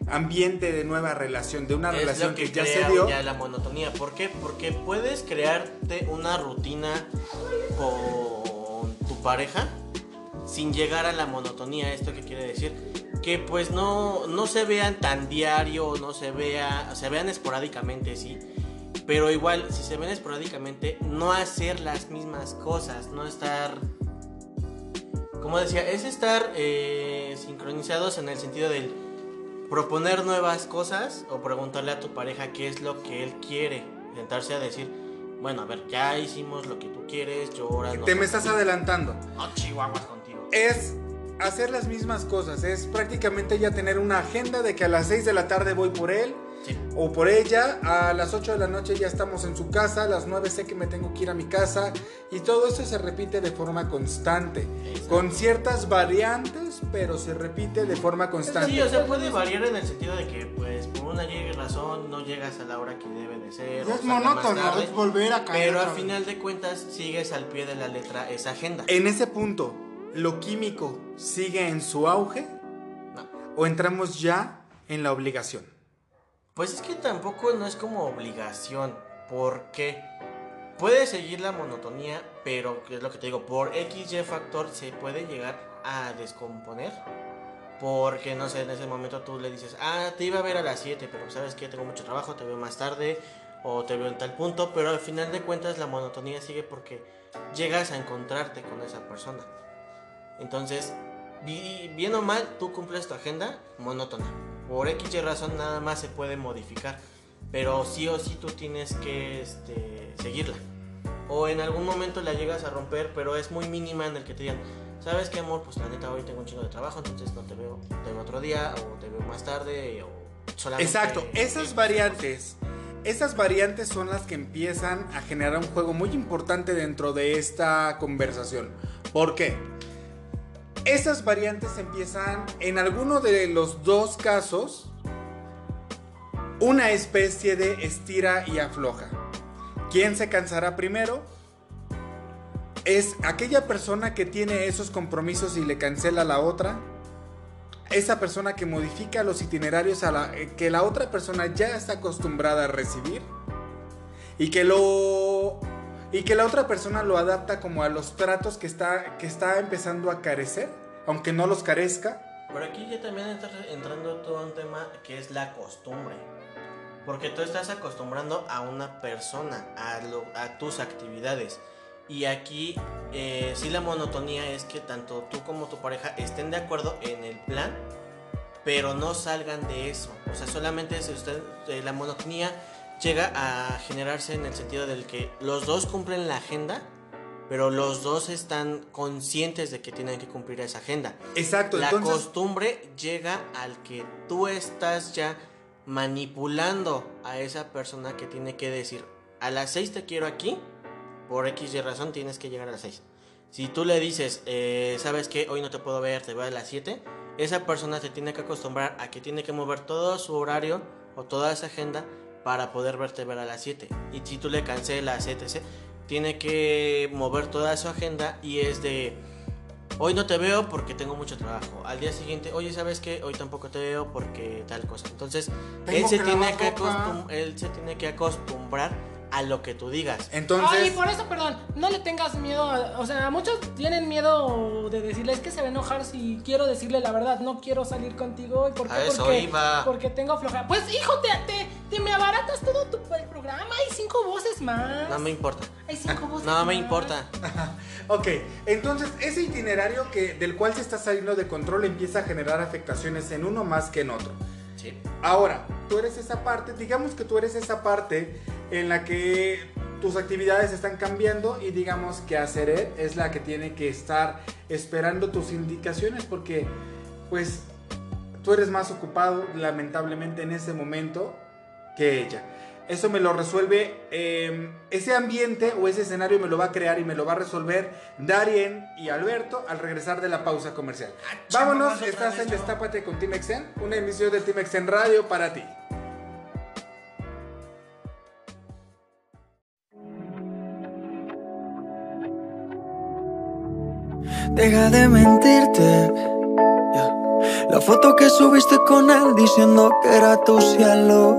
ambiente de nueva relación, de una Es relación que, ya crea se dio. ya la monotonía. ¿Por qué? Porque puedes crearte una rutina con tu pareja sin llegar a la monotonía. ¿Esto qué quiere decir? Que pues no, no se vean tan diario, no se vea, se vean esporádicamente, sí. Pero igual, si se ven esporádicamente, no hacer las mismas cosas, no estar... Como decía, es estar eh, sincronizados en el sentido del proponer nuevas cosas o preguntarle a tu pareja qué es lo que él quiere. Sentarse a decir, bueno, a ver, ya hicimos lo que tú quieres, yo ahora no. Te me estás por qué". adelantando. No, chihuahuas contigo. Es hacer las mismas cosas, es prácticamente ya tener una agenda de que a las 6 de la tarde voy por él Sí. o por ella, a las 8 de la noche ya estamos en su casa, a las 9 sé que me tengo que ir a mi casa y todo eso se repite de forma constante, Exacto. con ciertas variantes, pero se repite de forma constante. Sí, o sea, puede variar en el sentido de que, pues, por una razón no llegas a la hora que debe de ser. Es monótono, es volver a caer. Pero al final de cuentas sigues al pie de la letra esa agenda. En ese punto, ¿lo químico sigue en su auge No. o entramos ya en la obligación? Pues es que tampoco no es como obligación, porque puede seguir la monotonía, pero es lo que te digo, por XY factor se puede llegar a descomponer. Porque no sé, en ese momento tú le dices, ah, te iba a ver a las 7, pero sabes que tengo mucho trabajo, te veo más tarde, o te veo en tal punto, pero al final de cuentas la monotonía sigue porque llegas a encontrarte con esa persona. Entonces, bi- bien o mal, tú cumples tu agenda monótona. Por X y razón nada más se puede modificar, pero sí o sí tú tienes que este, seguirla. O en algún momento la llegas a romper, pero es muy mínima en el que te digan, ¿sabes qué amor? Pues la neta hoy tengo un chingo de trabajo, entonces no te veo, te veo otro día, o te veo más tarde, o solamente... Exacto, esas variantes, esas variantes son las que empiezan a generar un juego muy importante dentro de esta conversación. ¿Por qué? Esas variantes empiezan en alguno de los dos casos una especie de estira y afloja. ¿Quién se cansará primero? Es aquella persona que tiene esos compromisos y le cancela a la otra esa persona que modifica los itinerarios a eh, que la otra persona ya está acostumbrada a recibir y que lo y que la otra persona lo adapta como a los tratos que está que está empezando a carecer, aunque no los carezca. Pero aquí ya también está entrando todo un tema que es la costumbre. Porque tú estás acostumbrando a una persona, a, lo- a tus actividades. Y aquí eh, sí la monotonía es que tanto tú como tu pareja estén de acuerdo en el plan, pero no salgan de eso. O sea, solamente si usted, eh, la monotonía llega a generarse en el sentido del que los dos cumplen la agenda, pero los dos están conscientes de que tienen que cumplir esa agenda. Exacto, La entonces costumbre llega al que tú estás ya manipulando a esa persona que tiene que decir, a las 6 te quiero aquí, por X y razón tienes que llegar a las 6. Si tú le dices, eh, sabes que hoy no te puedo ver, te veo a las 7, esa persona se tiene que acostumbrar a que tiene que mover todo su horario o toda esa agenda para poder verte ver a las 7. Y si tú le cancelas, etc., tiene que mover toda su agenda y es de Hoy no te veo porque tengo mucho trabajo. Al día siguiente, oye, ¿sabes qué? Hoy tampoco te veo porque tal cosa. Entonces, él se, tiene que él se tiene que acostumbrar a lo que tú digas. Entonces, Ay, por eso, perdón, no le tengas miedo. a- o sea, muchos tienen miedo de decirle, es que se va a enojar si quiero decirle la verdad, no quiero salir contigo. ¿Y por qué? A eso porque, iba. porque tengo flojera. Pues, hijo, te, te, te me abaratas todo tu el programa. Hay cinco voces más. No me importa. Hay cinco voces No me importa. *laughs* ok, entonces ese itinerario que, del cual se está saliendo de control empieza a generar afectaciones en uno más que en otro. Ahora, tú eres esa parte, digamos que tú eres esa parte en la que tus actividades están cambiando y digamos que Aceret es la que tiene que estar esperando tus indicaciones porque pues tú eres más ocupado lamentablemente en ese momento que ella. Eso me lo resuelve, eh, ese ambiente o ese escenario me lo va a crear y me lo va a resolver Darien y Alberto al regresar de la pausa comercial. Vámonos, estás en Destápate con Team Exen, una emisión de Team Exen Radio para ti. Deja de mentirte. La foto que subiste con él diciendo que era tu cielo.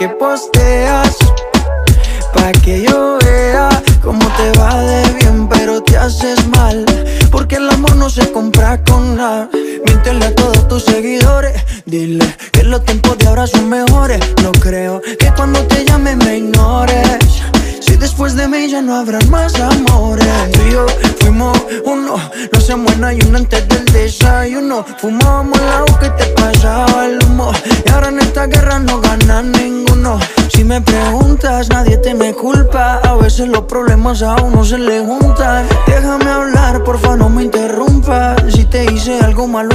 que posteas. Pa' que yo vea cómo te va de bien, pero te haces mal. Porque el amor no se compra con nada. A todos tus seguidores. Dile que los tiempos de ahora son mejores. No creo que cuando te llame me ignores. Si después de mí ya no habrán más amores. Tú y yo fuimos uno. No hacemos en ayuno antes del desayuno. Fumábamos agua que te pasaba el humo. Y ahora en esta guerra no gana ninguno. Si me preguntas, nadie te me culpa. A veces los problemas a uno se le juntan. Déjame hablar, porfa, no me interrumpas. Si te hice algo malo,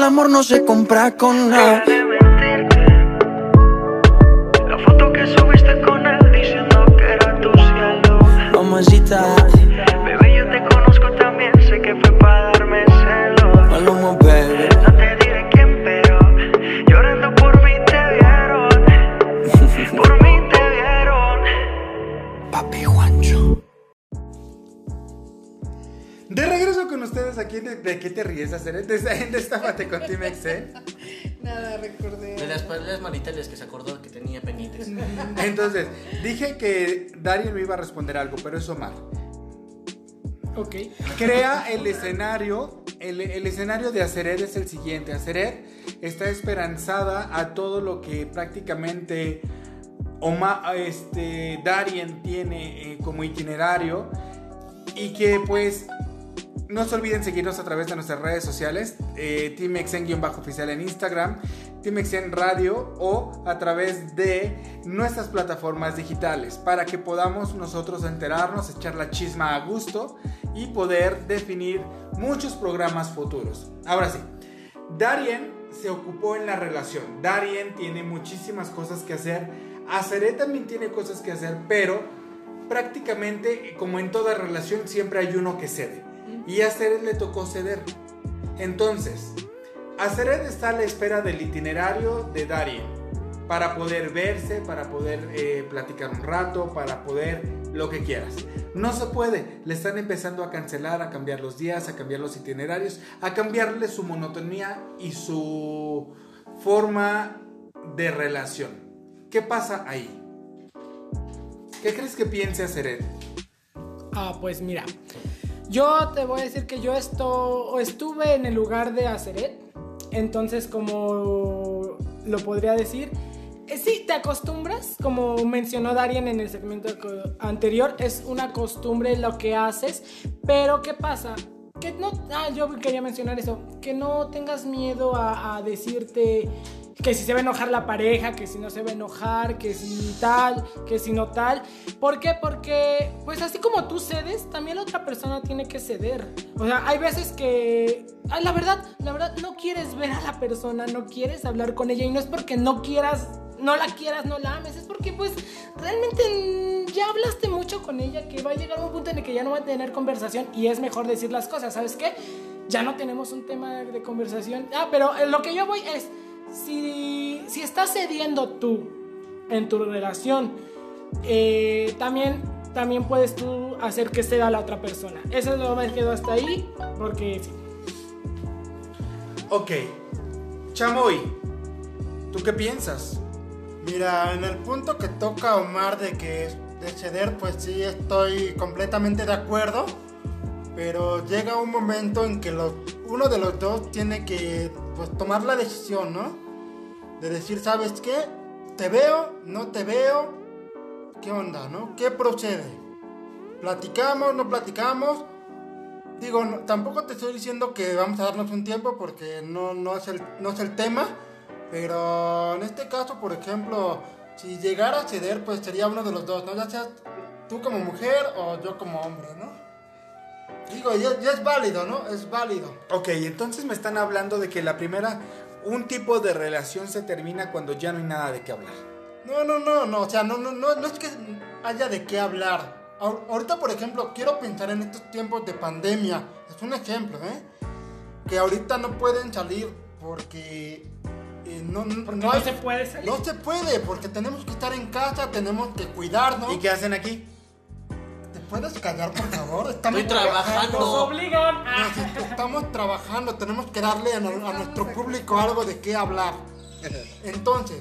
el amor no se compra con nada. La foto que subiste con él diciendo que era tu cielo. Mamacita. Bebé, yo te conozco también, sé que fue para darme celos. Maluma, baby. No te diré quién, pero llorando por mí te vieron. *laughs* por mí te vieron. Papi De regreso con ustedes aquí, ¿de, de qué te ríes? En Destápate con Team Exen. Nada, recordé. De las peleas maritales que se acordó que tenía pendientes. Entonces, dije que Darien me iba a responder algo, pero eso mal. Ok. Crea el escenario. El, el escenario de Aceret es el siguiente. Aceret está esperanzada a todo lo que prácticamente Oma, este, Darien tiene eh, como itinerario. Y que pues No se olviden seguirnos a través de nuestras redes sociales, eh, Team Exen-oficial en Instagram, Team Exen Radio o a través de nuestras plataformas digitales para que podamos nosotros enterarnos, echar la chisma a gusto y poder definir muchos programas futuros. Ahora sí, Darien se ocupó en la relación. Darien tiene muchísimas cosas que hacer. Aceret también tiene cosas que hacer, pero prácticamente, como en toda relación, siempre hay uno que cede. Y a Aceret le tocó ceder. Entonces, Aceret está a la espera del itinerario de Darien para poder verse, para poder eh, platicar un rato, para poder lo que quieras. No se puede, le están empezando a cancelar, a cambiar los días, a cambiar los itinerarios, a cambiarle su monotonía y su forma de relación. ¿Qué pasa ahí? ¿Qué crees que piense Aceret? Ah, pues mira, yo te voy a decir que yo esto, estuve en el lugar de Aceret, entonces como lo podría decir, eh, sí, te acostumbras, como mencionó Darien en el segmento anterior, es una costumbre lo que haces, pero ¿qué pasa? Que no, ah, yo quería mencionar eso, que no tengas miedo a decirte que si se va a enojar la pareja, que si no se va a enojar, que si tal, que si no tal. ¿Por qué? Porque, pues así como tú cedes, también la otra persona tiene que ceder. O sea, hay veces que, la verdad, la verdad, no quieres ver a la persona, no quieres hablar con ella y no es porque no quieras, no la quieras, no la ames, es porque pues realmente ya hablaste mucho con ella que va a llegar un punto en el que ya no va a tener conversación y es mejor decir las cosas, ¿sabes qué? Ya no tenemos un tema de conversación. Ah, pero lo que yo voy es, si, si estás cediendo tú en tu relación, eh, también, también puedes tú hacer que ceda a la otra persona. Eso lo me quedo hasta ahí, porque sí. Ok, Chamoy, ¿tú qué piensas? Mira, en el punto que toca Omar de que de ceder, pues sí estoy completamente de acuerdo. Pero llega un momento en que los- uno de los dos tiene que pues, tomar la decisión, ¿no? De decir, ¿sabes qué? ¿Te veo? ¿No te veo? ¿Qué onda, no? ¿Qué procede? ¿Platicamos? ¿No platicamos? Digo, tampoco te estoy diciendo que vamos a darnos un tiempo porque no, no, es el, no es el tema. Pero en este caso, por ejemplo, si llegara a ceder, pues sería uno de los dos, ¿no? Ya seas tú como mujer o yo como hombre, ¿no? Digo, ya, ya es válido, ¿no? Es válido. Ok, entonces me están hablando de que la primera, un tipo de relación se termina cuando ya no hay nada de qué hablar. No, no, no, no, o sea, no, no, no, no es que haya de qué hablar. Ahor- Ahorita, por ejemplo, quiero pensar en estos tiempos de pandemia. Es un ejemplo, ¿eh? Que ahorita no pueden salir porque eh, no, no, no se puede salir. No se puede porque tenemos que estar en casa, tenemos que cuidarnos. ¿Y qué hacen aquí? ¿Te puedes callar, por favor? Estamos Estoy trabajando. Nos obligan a... Estamos trabajando, tenemos que darle a, a nuestro público algo de qué hablar. Entonces,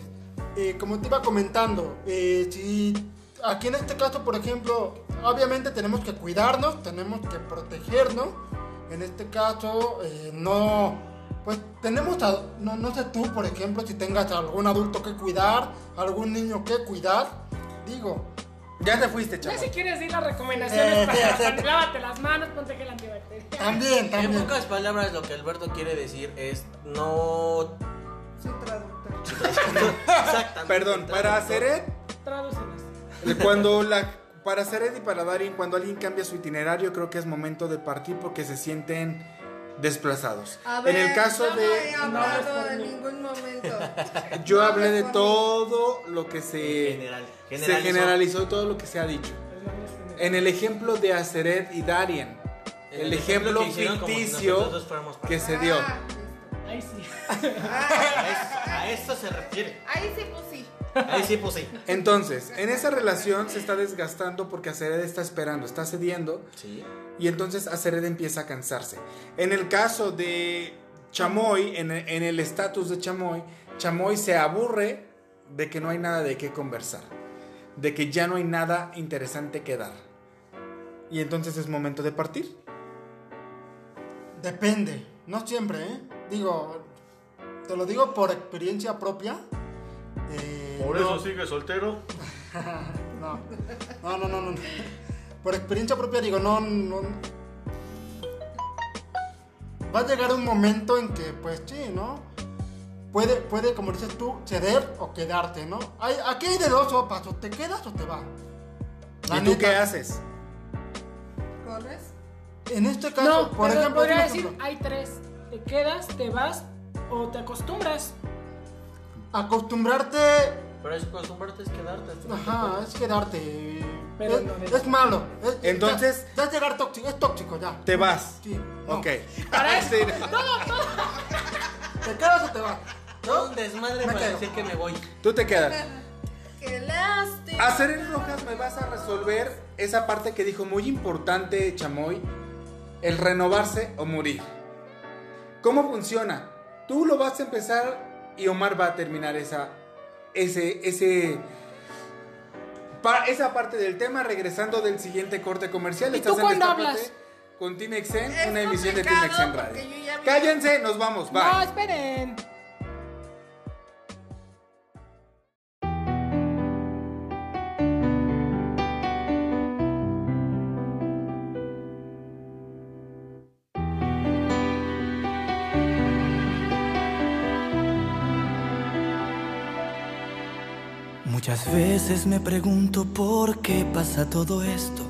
eh, como te iba comentando, eh, si aquí en este caso, por ejemplo, obviamente tenemos que cuidarnos, tenemos que protegernos. En este caso, eh, no, pues tenemos, a- no, no sé tú, por ejemplo, si tengas algún adulto que cuidar, algún niño que cuidar. Digo, Ya te fuiste, Ya chaval. si quieres ir las recomendaciones Eh, para, sí, sí. para- lávate las manos, ponte gel antibacterial. también, En también. pocas palabras, lo que Alberto quiere decir es no. Soy traductor. Exactamente. Perdón, para Aceret, Tradúcenos. cuando la... Para Aceret y para Darin, cuando alguien cambia su itinerario, creo que es momento de partir porque se sienten desplazados. A ver, en el caso yo no he de... hablado en ningún momento. *laughs* Yo No hablé de todo lo que se, General- se generalizó. todo lo que se ha dicho. En el ejemplo de Aceret y Darien, En el, el ejemplo, ejemplo que hicieron como si ficticio que se dio. Ah, Ahí sí. A eso, a eso se refiere. ahí sí, pues sí. Ahí sí, pues sí. Entonces, en esa relación se está desgastando porque Acered está esperando, está cediendo Sí. Y entonces Acered empieza a cansarse. En el caso de Chamoy, en, en el estatus de Chamoy, Chamoy se aburre de que no hay nada de qué conversar, de que ya no hay nada interesante que dar. Y entonces es momento de partir. Depende, no siempre, ¿eh? Digo, te lo digo por experiencia propia. Eh, no, sigue soltero. *laughs* no, no, no, no, no. Por experiencia propia digo, no, no. va a llegar un momento en que, pues sí, ¿no? Puede, puede como dices tú, ceder o quedarte, ¿no? Hay, aquí hay de dos sopas, o te quedas o te vas. La ¿Y tú qué haces? ¿Corres? En este caso, No, por pero ejemplo, podría decir, ejemplo. hay tres. Te quedas, te vas o te acostumbras. acostumbrarte, Pero es acostumbrarte es quedarte. ajá, es quedarte. Pero es, no malo. es- Entonces- Ya, ya es llegar tóxico, es tóxico ya. Te vas. Sí. no. Ok. Para *laughs* eso, Sí. todo, todo. ¿Te quedas o te vas? Todo un desmadre Me para quedo. decir que me voy. Tú te quedas. ¡Qué lástima! Hacer en rojas me vas a resolver esa parte que dijo muy importante Chamoy, el renovarse o morir. ¿Cómo funciona? Tú lo vas a empezar y Omar va a terminar esa, ese, ese, pa- esa parte del tema regresando del siguiente corte comercial. ¿Y Estás tú en cuándo hablas? Con Team Exen, una emisión de Team complicado Exen Radio. Cállense, nos vamos, bye. No, esperen. Muchas veces me pregunto por qué pasa todo esto.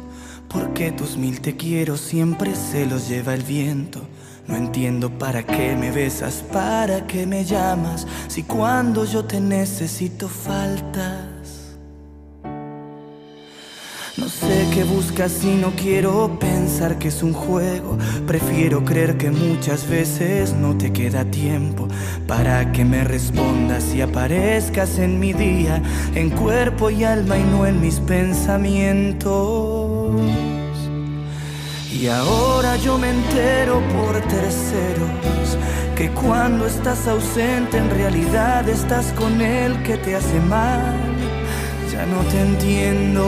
¿Por qué tus mil te quiero siempre se los lleva el viento? No entiendo para qué me besas, para qué me llamas, si cuando yo te necesito faltas. No sé qué buscas y no quiero pensar que es un juego. Prefiero creer que muchas veces no te queda tiempo para que me respondas y aparezcas en mi día, en cuerpo y alma y no en mis pensamientos. Y ahora yo me entero por terceros que cuando estás ausente en realidad estás con él que te hace mal. Ya no te entiendo.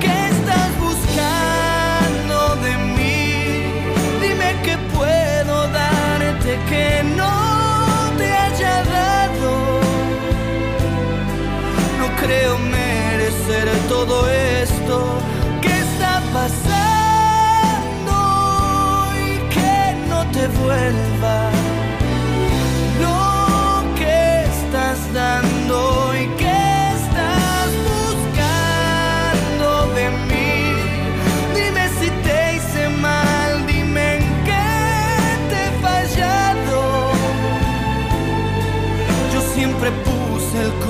¿Qué estás buscando de mí? Dime qué puedo darte que no te haya dado. No creo merecer todo esto que está pasando y que no te vuelva lo que estás dando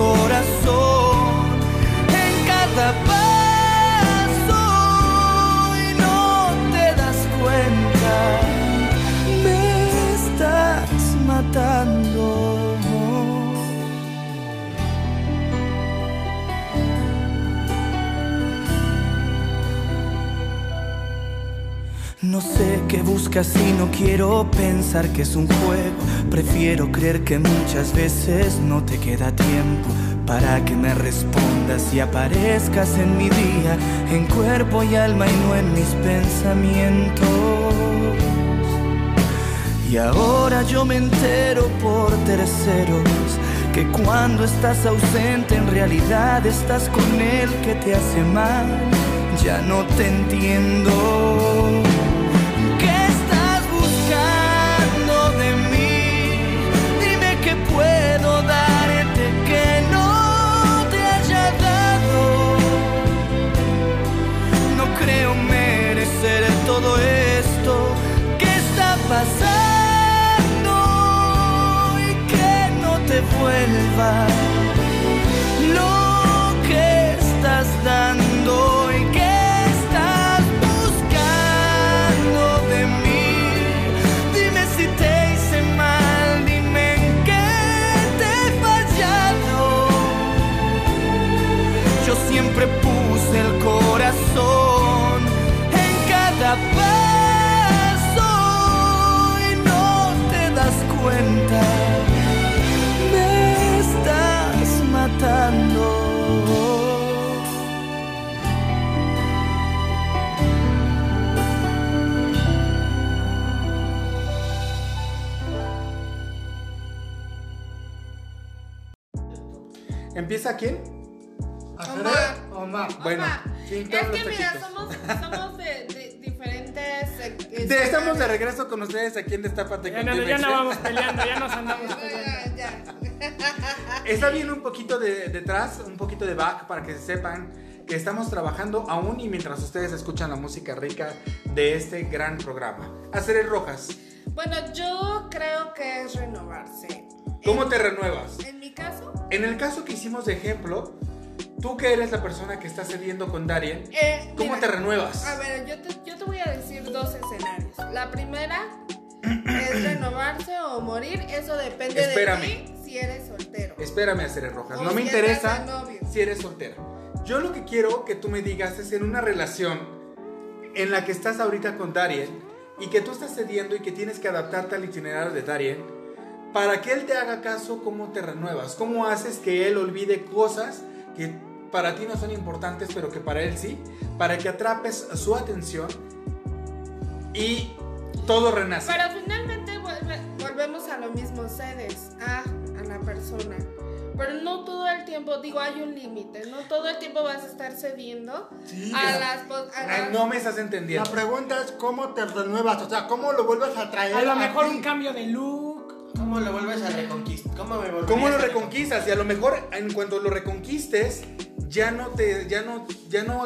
corazón No sé qué buscas y no quiero pensar que es un juego. Prefiero creer que muchas veces no te queda tiempo para que me respondas y aparezcas en mi día, en cuerpo y alma y no en mis pensamientos. Y ahora yo me entero por terceros que cuando estás ausente en realidad estás con él que te hace mal. Ya no te entiendo. Todo esto que está pasando y que no te vuelva lo que estás dando y que estás buscando de mí. Dime si te hice mal, dime en qué te he fallado. Yo siempre puse el corazón ¿Empieza quién? ¿Hacer Omar. Bueno, Omar, ¿quién te es que mira, somos, somos de, de diferentes eh, este, De- estamos de regreso con ustedes aquí en Destapate Ya no, ya no vamos peleando, ya nos andamos peleando. Ya, ya. *laughs* Está bien un poquito de detrás, un poquito de back para que sepan que estamos trabajando aún y mientras ustedes escuchan la música rica de este gran programa. Hacer rojas. Bueno, yo creo que es renovarse. ¿Cómo En- te renuevas? En mi caso, En el caso que hicimos de ejemplo, tú que eres la persona que está cediendo con Darien, eh, ¿cómo mira, te renuevas? A ver, yo te, yo te voy a decir dos escenarios. La primera es *clears throat* renovarse o morir. Eso depende Espérame. de ti si eres soltero. Espérame, Hacer rojas. O No me si interesa de novio. si eres soltera. Yo lo que quiero que tú me digas es en una relación en la que estás ahorita con Darien y que tú estás cediendo y que tienes que adaptarte al itinerario de Darien, para que él te haga caso, ¿cómo te renuevas? ¿Cómo haces que él olvide cosas que para ti no son importantes, pero que para él sí? Para que atrapes su atención y todo renace. Pero finalmente vuelve- volvemos a lo mismo, cedes a, a la persona. Pero no todo el tiempo, digo, hay un límite, no todo el tiempo vas a estar cediendo Sí, a las... a Ay, no me estás La entendiendo. pregunta es cómo te renuevas, o sea, cómo lo vuelves a traer. A lo mejor ti? un cambio de look. ¿Cómo lo vuelves a reconquistar? ¿Cómo me volverías ¿Cómo lo reconquistas? Y a lo mejor en cuanto lo reconquistes, ya no te, ya no, ya no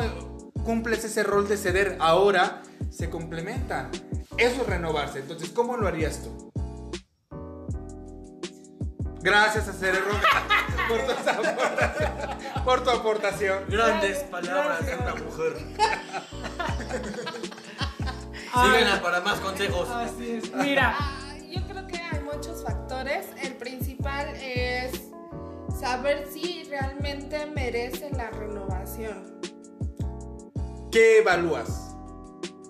cumples ese rol de ceder. Ahora se complementan. Eso es renovarse. Entonces, ¿cómo lo harías tú? Gracias a Cerebro *laughs* por tu aportación. Por tu aportación. Grandes palabras de una mujer. *laughs* Síguenla para más consejos. Así es. Mira, muchos factores. El principal es saber si realmente merece la renovación. ¿Qué evalúas?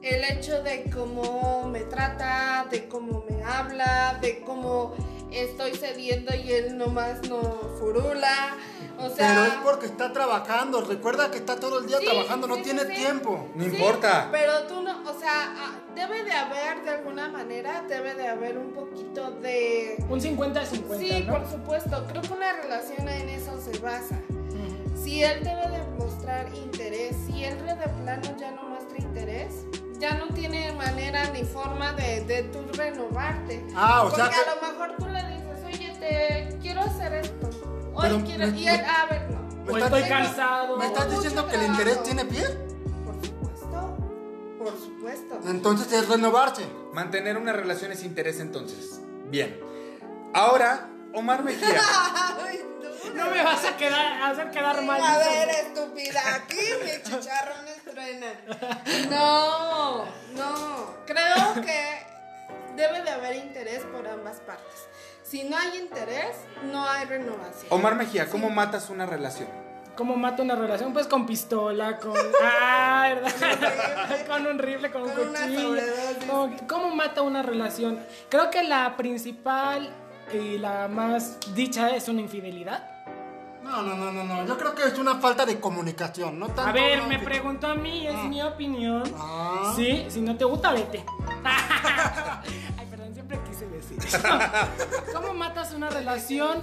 El hecho de cómo me trata, de cómo me habla, de cómo estoy cediendo y él nomás no furula. O sea, Pero es porque está trabajando. Recuerda que está todo el día Sí, trabajando, no sí, tiene sí, tiempo. No Sí, importa. Pero tú no, o sea, ah, debe de haber de alguna manera, debe de haber un poquito de... un 50-50, Sí, ¿no? por supuesto. Creo que una relación en eso se basa. Si él debe de mostrar interés, si él de plano ya no muestra interés, ya no tiene manera ni forma de, de tú renovarte. Ah, o Porque sea que- a lo mejor tú le dices, oye, te quiero hacer esto. Oye, Pero quiero... me- Y él, me- a ver, no. ¿Me O estás estoy cansado. ¿Me estás diciendo que el interés tiene pie? Por supuesto. Por supuesto. Entonces es renovarse. Mantener una relación es interés entonces. Bien. Ahora, Omar Mejía. *laughs* Ay, tú. No me vas a quedar, a hacer quedar mal. A ver, estúpida, aquí mis chicharrones truenan. No, no. Creo que debe de haber interés por ambas partes. Si no hay interés, no hay renovación. Omar Mejía, ¿cómo matas una relación? ¿Cómo mata una relación? Pues con pistola, con. *laughs* Ah, ¿verdad? *laughs* con un rifle, con un Con una cuchillo. ¿Cómo, cómo mata una relación? Creo que la principal y la más dicha es una infidelidad. No, no, no, no, no. Yo creo que es una falta de comunicación, no tanto. A ver, me que- preguntó a mí, es mi opinión. Ah. Sí, si no te gusta, vete. *laughs* *laughs* ¿Cómo matas una relación?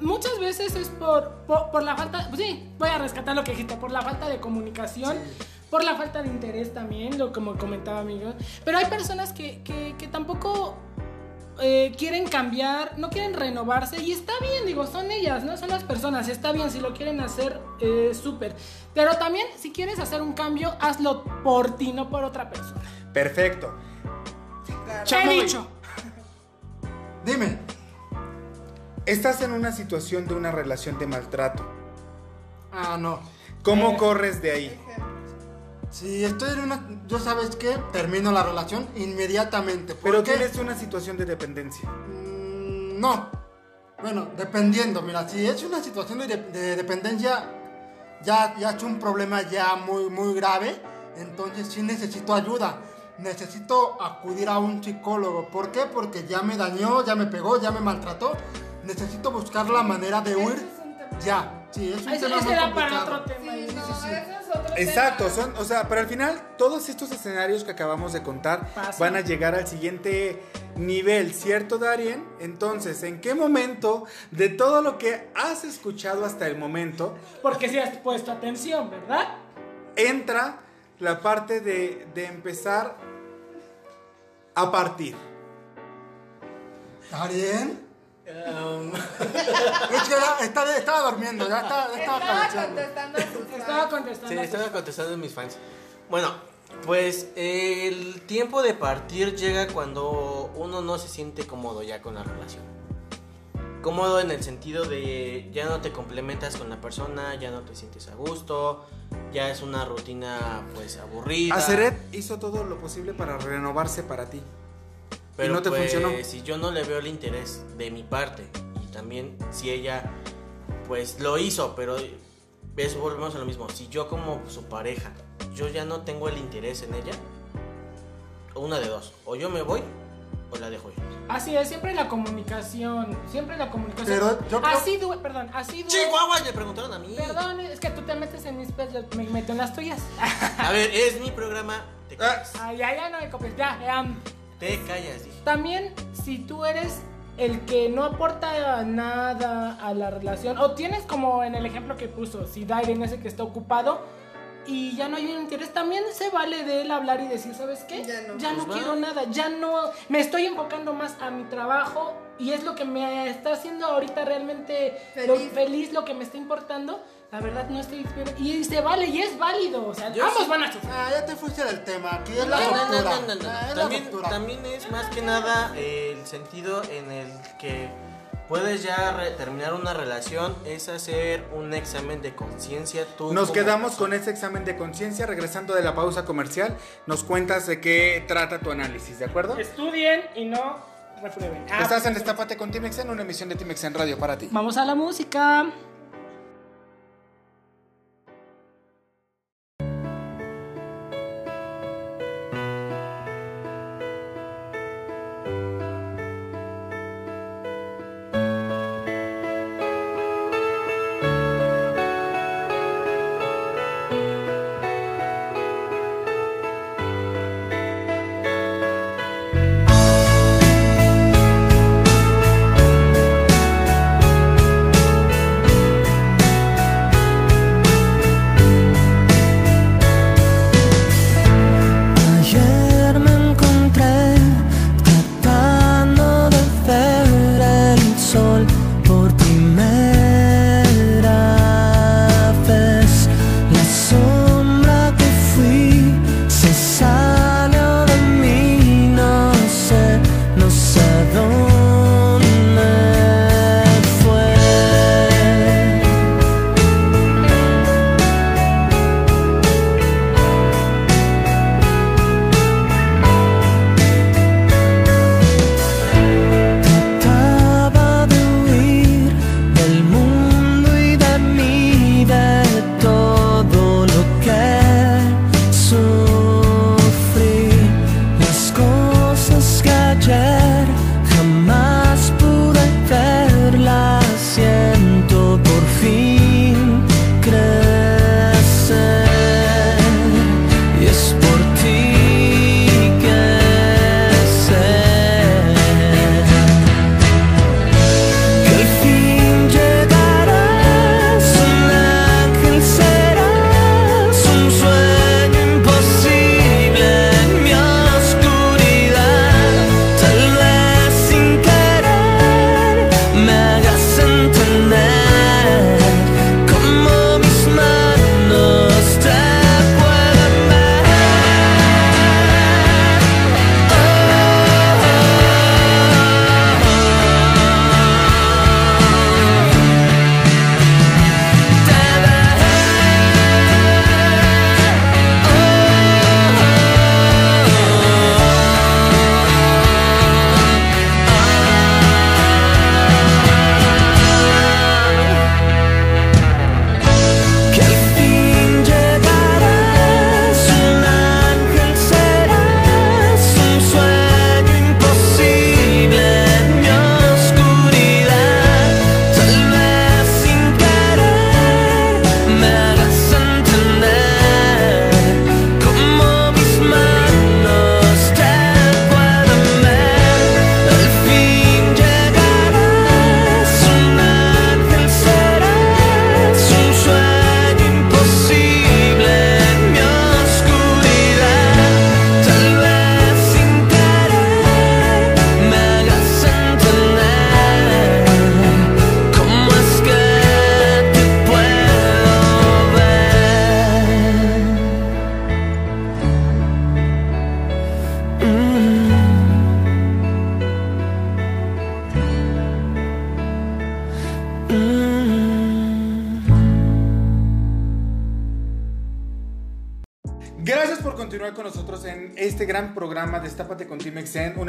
Muchas veces es por, por, por la falta, pues sí, voy a rescatar lo que dijiste, por la falta de comunicación, por la falta de interés también, lo como comentaba amigo. Pero hay personas que, que, que tampoco eh, quieren cambiar, no quieren renovarse y está bien, digo, son ellas, no son las personas, está bien, si lo quieren hacer, eh, súper. Pero también si quieres hacer un cambio, hazlo por ti, no por otra persona. Perfecto. Claro. He dicho. Dime. Estás en una situación de una relación de maltrato. Ah, no. ¿Cómo Eh. corres de ahí? Si estoy en una. Yo sabes qué, termino la relación inmediatamente. ¿Por Pero qué? tienes una situación de dependencia. Mm, no. Bueno, dependiendo. Mira, si es una situación de, de dependencia, ya, ya es un problema ya muy, muy grave. Entonces sí necesito ayuda. Necesito acudir a un psicólogo. ¿Por qué? Porque ya me dañó, ya me pegó, ya me maltrató. Necesito buscar la manera de huir. Ya. Sí, es un tema muy era para complicado. otro tema. Sí, sí, no, sí, sí. ese es otro Exacto, tema. son, o sea, pero al final todos estos escenarios que acabamos de contar van a llegar al siguiente nivel, ¿cierto, Darien? Entonces, ¿en qué momento de todo lo que has escuchado hasta el momento Porque si has puesto atención, ¿verdad? entra la parte de, de empezar a partir. ¿Está bien? Um, *laughs* Es que era- está- estaba durmiendo, ya estaba, ya estaba Estaba contestando a sus Estaba contestando. sí, a estaba contestando a mis fans. Bueno, pues el tiempo de partir llega cuando uno no se siente cómodo ya con la relación. Cómodo en el sentido de ya no te complementas con la persona, ya no te sientes a gusto, ya es una rutina pues aburrida. Aceret hizo todo lo posible para renovarse para ti. Pero y no te pues, funcionó. si yo no le veo el interés de mi parte y también si ella pues lo hizo, pero eso volvemos a lo mismo. Si yo como su pareja, yo ya no tengo el interés en ella, una de dos, o yo me voy o la dejo ir. Así es, siempre la comunicación. Siempre la comunicación. Pero yo creo- Así duele, perdón, así duele. Chihuahua, le preguntaron a mí. Perdón, es que tú te metes en mis pedos, me meto en las tuyas. *laughs* A ver, es mi programa, te callas. Ay, ya, ya no me copies, ya. em, Te callas, dije. también, si tú eres el que no aporta nada a la relación, o tienes como en el ejemplo que puso, si Dairen es el que está ocupado y ya no hay un interés, también se vale de él hablar y decir, ¿sabes qué? Ya no. Ya no Pues quiero nada, ya no, me estoy enfocando más a mi trabajo y es lo que me está haciendo ahorita realmente lo- Feliz. feliz lo que me está importando. La verdad no estoy y se vale y es válido, o sea, Yo ambos sí- van a sufrir. Ah, ya te fuiste del tema. Aquí es la No, no, ruptura. no, no, no, no. Ah, es la También, también es más que nada el sentido en el que puedes ya re- terminar una relación, es hacer un examen de conciencia. tú Nos quedamos persona. con ese examen de conciencia. Regresando de la pausa comercial, nos cuentas de qué trata tu análisis, ¿de acuerdo? Estudien y no reprueben. Ah, Estás en pues, Destapate con Timex en una emisión de Timex en Radio para ti. Vamos a la música.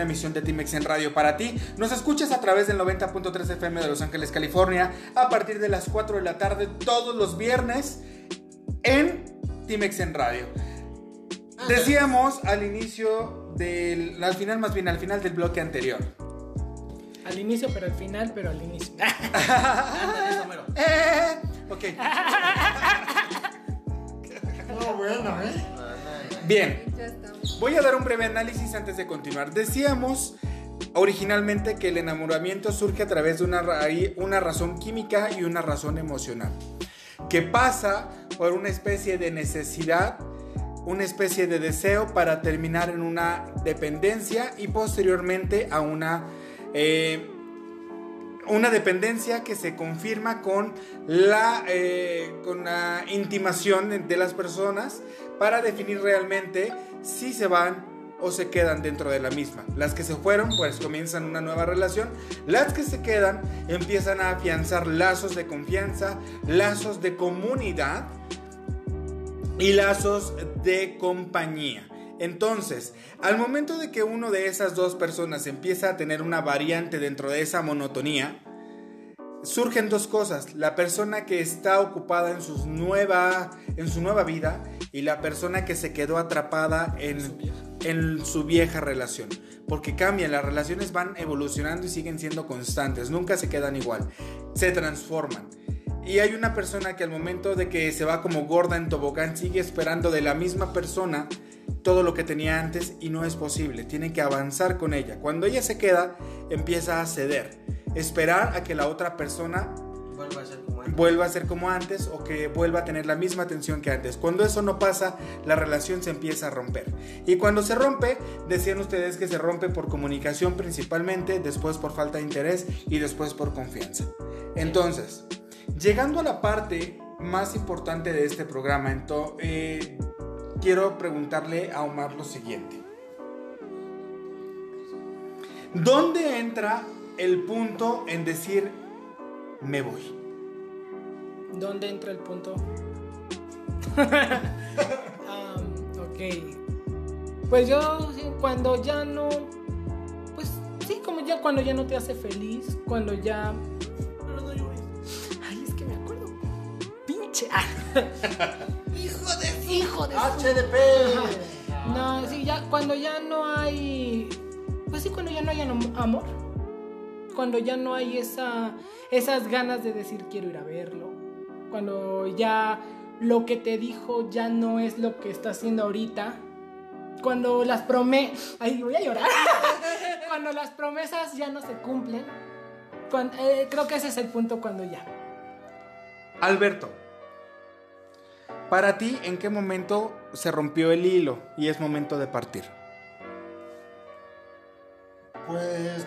Emisión de Team XN Radio para ti. Nos escuchas a través del 90.3 FM de Los Ángeles, California, a partir de las 4 de la tarde todos los viernes en Team XN Radio. Decíamos al inicio del, al final más bien al final del bloque anterior. Al inicio, pero al final, pero al inicio. *laughs* Ándale, mero. Eh, ok. *laughs* No, bueno, ¿eh? Bien. Voy a dar un breve análisis antes de continuar. Decíamos originalmente que el enamoramiento surge a través de una, una razón química y una razón emocional, que pasa por una especie de necesidad, una especie de deseo para terminar en una dependencia y posteriormente a una... eh, una dependencia que se confirma con la, eh, con la intimación de las personas para definir realmente si se van o se quedan dentro de la misma. Las que se fueron pues comienzan una nueva relación, las que se quedan empiezan a afianzar lazos de confianza, lazos de comunidad y lazos de compañía. Entonces, al momento de que uno de esas dos personas empieza a tener una variante dentro de esa monotonía, surgen dos cosas. La persona que está ocupada en, sus nueva, en su nueva vida y la persona que se quedó atrapada en, en su vieja relación. Porque cambian, las relaciones van evolucionando y siguen siendo constantes, nunca se quedan igual, se transforman. Y hay una persona que al momento de que se va como gorda en tobogán sigue esperando de la misma persona todo lo que tenía antes y no es posible. Tiene que avanzar con ella. Cuando ella se queda, empieza a ceder. Esperar a que la otra persona Vuelva a ser vuelva a ser como antes o que vuelva a tener la misma atención que antes. Cuando eso no pasa, la relación se empieza a romper. Y cuando se rompe, decían ustedes que se rompe por comunicación principalmente, después por falta de interés y después por confianza. Entonces, llegando a la parte más importante de este programa, ento- eh, quiero preguntarle a Omar lo siguiente. ¿Dónde entra el punto en decir me voy? ¿Dónde entra el punto? *laughs* Am, ok. Pues yo, cuando ya no. Pues sí, como ya cuando ya no te hace feliz, cuando ya. Pero no llores. Ay, es que me acuerdo. Pinche. *laughs* Hijo de. Hijo de. HDP. No, sí, ya cuando ya no hay. Pues sí, cuando ya no hay am- amor. Cuando ya no hay esa, esas ganas de decir quiero ir a verlo. Cuando ya lo que te dijo ya no es lo que está haciendo ahorita. Cuando las promesas. *laughs* Ay, voy a llorar. *laughs* cuando las promesas ya no se cumplen. Eh, creo que ese es el punto cuando ya. Alberto, para ti, ¿en qué momento se rompió el hilo y es momento de partir? Pues.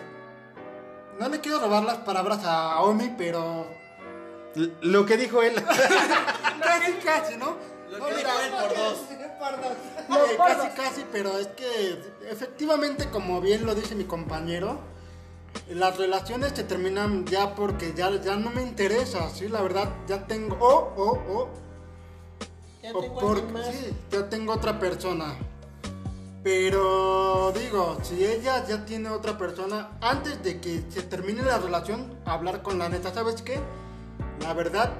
No le quiero robar las palabras a Omi, pero. Lo que dijo él. *laughs* Casi, casi, ¿no? Lo No, que mira, dijo él por dos. *laughs* Los Eh, casi, casi, pero es que efectivamente, como bien lo dice mi compañero, las relaciones se terminan ya porque ya, ya no me interesa, ¿sí? La verdad, ya tengo. O, o, o. Ya o tengo por- alguien más. sí, ya tengo otra persona. Pero digo, si ella ya tiene otra persona, antes de que se termine la relación, hablar con la neta, ¿sabes qué? La verdad,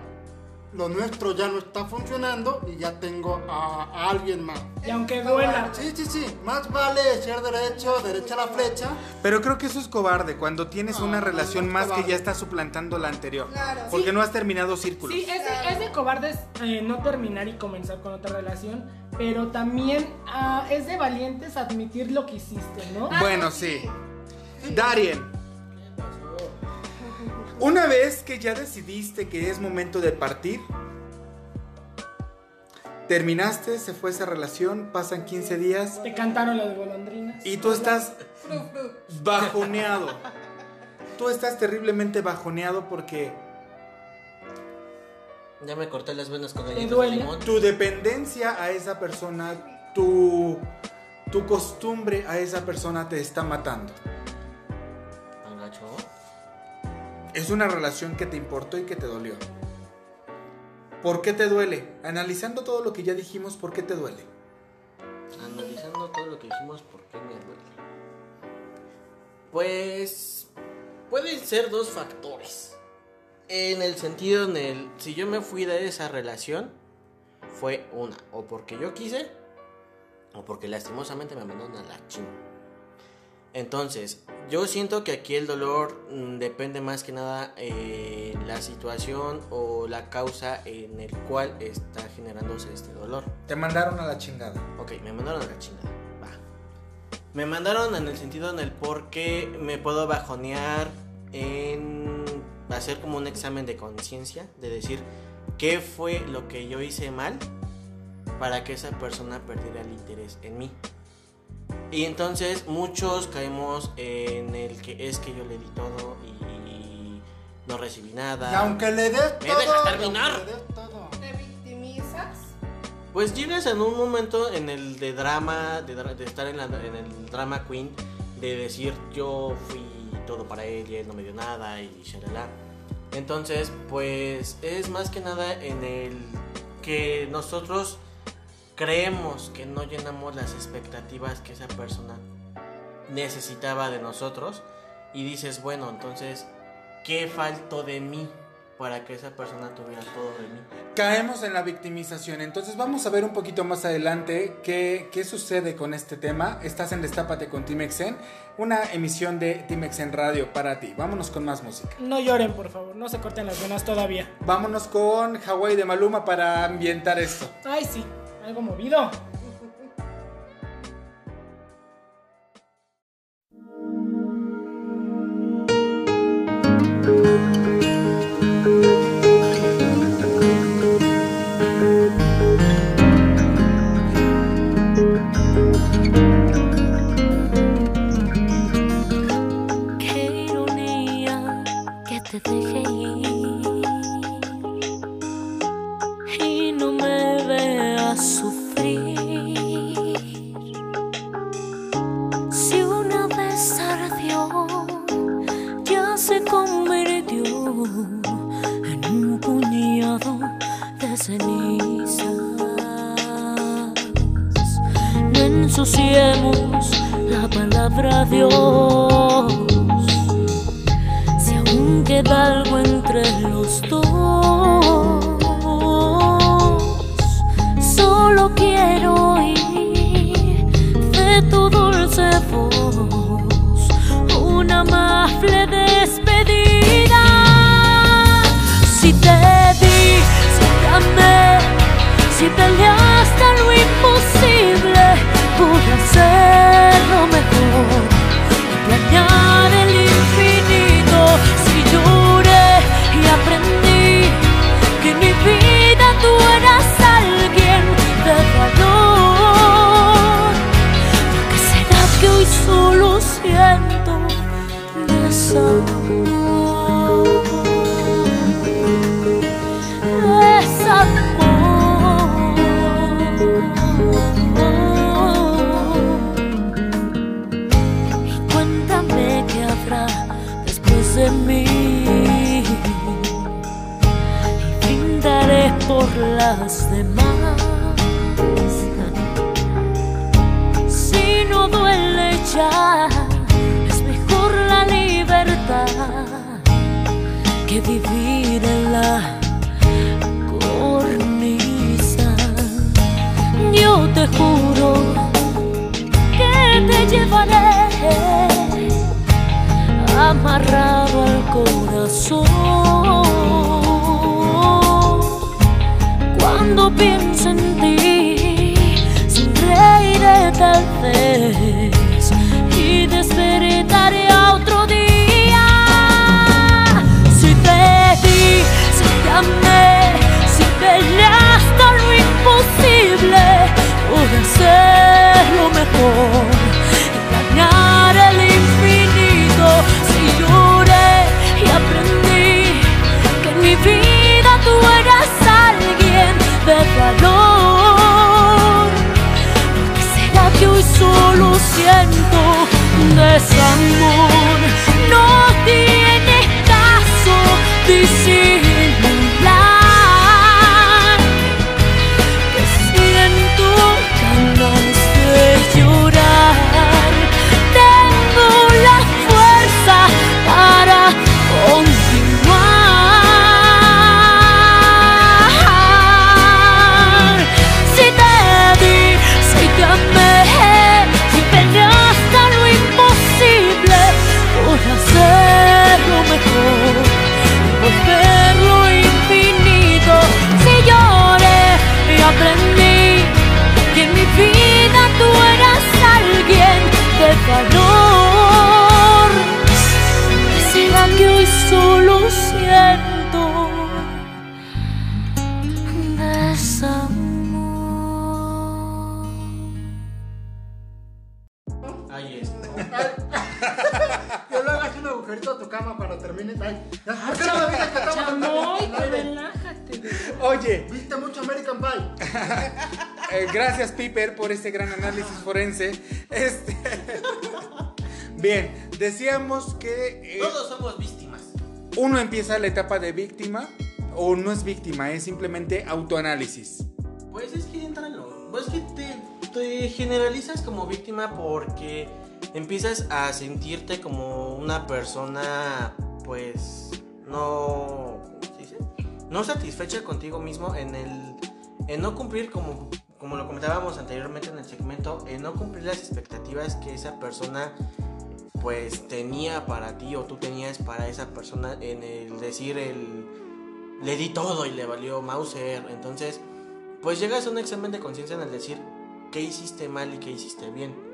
lo nuestro ya no está funcionando y ya tengo a, a alguien más. Y aunque duela. Sí, sí, sí, más vale ser derecho, derecha la flecha. Pero creo que eso es cobarde cuando tienes No, una no, relación más que ya está suplantando la anterior. Claro. Porque Sí. no has terminado círculos. Sí, es de, es de cobardes eh, no terminar y comenzar con otra relación, pero también ah, es de valientes admitir lo que hiciste, ¿no? Bueno, sí. Darien. Una vez que ya decidiste que es momento de partir, terminaste, se fue esa relación, pasan 15 días Te cantaron las golondrinas. y tú estás bajoneado. Tú estás terriblemente bajoneado porque Ya me corté las venas con ¿Te galletas de duele? limón. tu dependencia a esa persona, tu, tu costumbre a esa persona te está matando. Es una relación que te importó y que te dolió. ¿Por qué te duele? Analizando todo lo que ya dijimos, ¿por qué te duele? analizando todo lo que dijimos, ¿por qué me duele? Pues pueden ser dos factores. En el sentido en el si yo me fui de esa relación fue una o porque yo quise o porque lastimosamente me mandaron a la chingada. Entonces, yo siento que aquí el dolor mm, depende más que nada eh, la situación o la causa en el cual está generándose este dolor. Te mandaron a la chingada. Ok, me mandaron a la chingada. Va. Me mandaron en el sentido en el por qué me puedo bajonear en hacer como un examen de conciencia, de decir qué fue lo que yo hice mal para que esa persona perdiera el interés en mí. Y entonces muchos caemos en el que es que yo le di todo y no recibí nada. Y aunque le des ¿Me todo, dejas y terminar? le des todo. ¿Te victimizas? Pues llegas en un momento en el de drama, de, de estar en, la- en el drama queen, de decir yo fui todo para él y él no me dio nada y shalala. Entonces, pues es más que nada en el que nosotros creemos que no llenamos las expectativas que esa persona necesitaba de nosotros y dices, bueno, entonces, ¿qué faltó de mí para que esa persona tuviera todo de mí? Caemos en la victimización. Entonces vamos a ver un poquito más adelante qué, qué sucede con este tema. Estás en Destápate con Timexen, una emisión de Timexen Radio para ti. Vámonos con más música. No lloren, por favor, no se corten las venas todavía. Vámonos con Hawaii de Maluma para ambientar esto. Ay, sí, algo movido. Dios. Si aún queda algo entre los dos, solo quiero oír de tu dulce voz una amable despedida. Si te di, si te amé, si peleaste lo imposible, pude hacerlo mejor y planear el infinito. Si lloré y aprendí que en mi vida tú eras alguien de valor. ¿Por qué será que hoy solo siento desamor? termines. Ay, ah, la vida que estamos relájate. Oye. Viste mucho American Pie. *laughs* Eh, gracias, Piper, por este gran análisis forense. Este. *laughs* Bien, decíamos que. Eh, Todos somos víctimas. Uno empieza la etapa de víctima, o no es víctima, es simplemente autoanálisis. Pues es que entra no. Pues que te generalizas como víctima porque empiezas a sentirte como una persona pues, no. ¿Cómo? No satisfecha contigo mismo en el. En no cumplir como. Como lo comentábamos anteriormente en el segmento, en no cumplir las expectativas que esa persona pues tenía para ti o tú tenías para esa persona en el decir el le di todo y le valió Mauser. Entonces, pues llegas a un examen de conciencia en el decir qué hiciste mal y qué hiciste bien.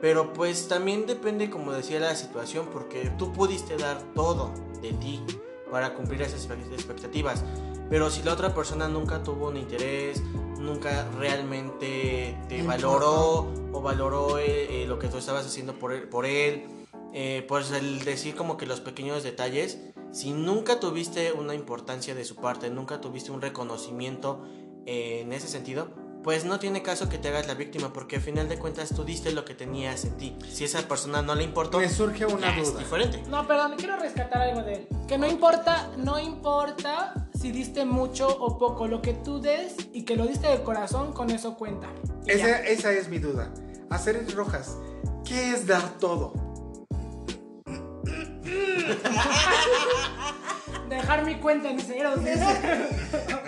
Pero pues también depende, como decía, la situación, porque tú pudiste dar todo de ti para cumplir esas expectativas. Pero si la otra persona nunca tuvo un interés, nunca realmente te valoró o valoró eh, eh, lo que tú estabas haciendo por él, por él eh, pues el decir como que los pequeños detalles, si nunca tuviste una importancia de su parte, nunca tuviste un reconocimiento en ese sentido, pues no tiene caso que te hagas la víctima, porque al final de cuentas tú diste lo que tenías en ti. Si esa persona no le importó, Me surge una ya es duda. diferente. No, perdón, quiero rescatar algo de él. Que no importa, no importa si diste mucho o poco, lo que tú des y que lo diste de corazón, con eso cuenta. Esa, esa es mi duda. Hacer rojas, ¿qué es dar todo? *laughs* Dejar mi cuenta en ceros. *laughs*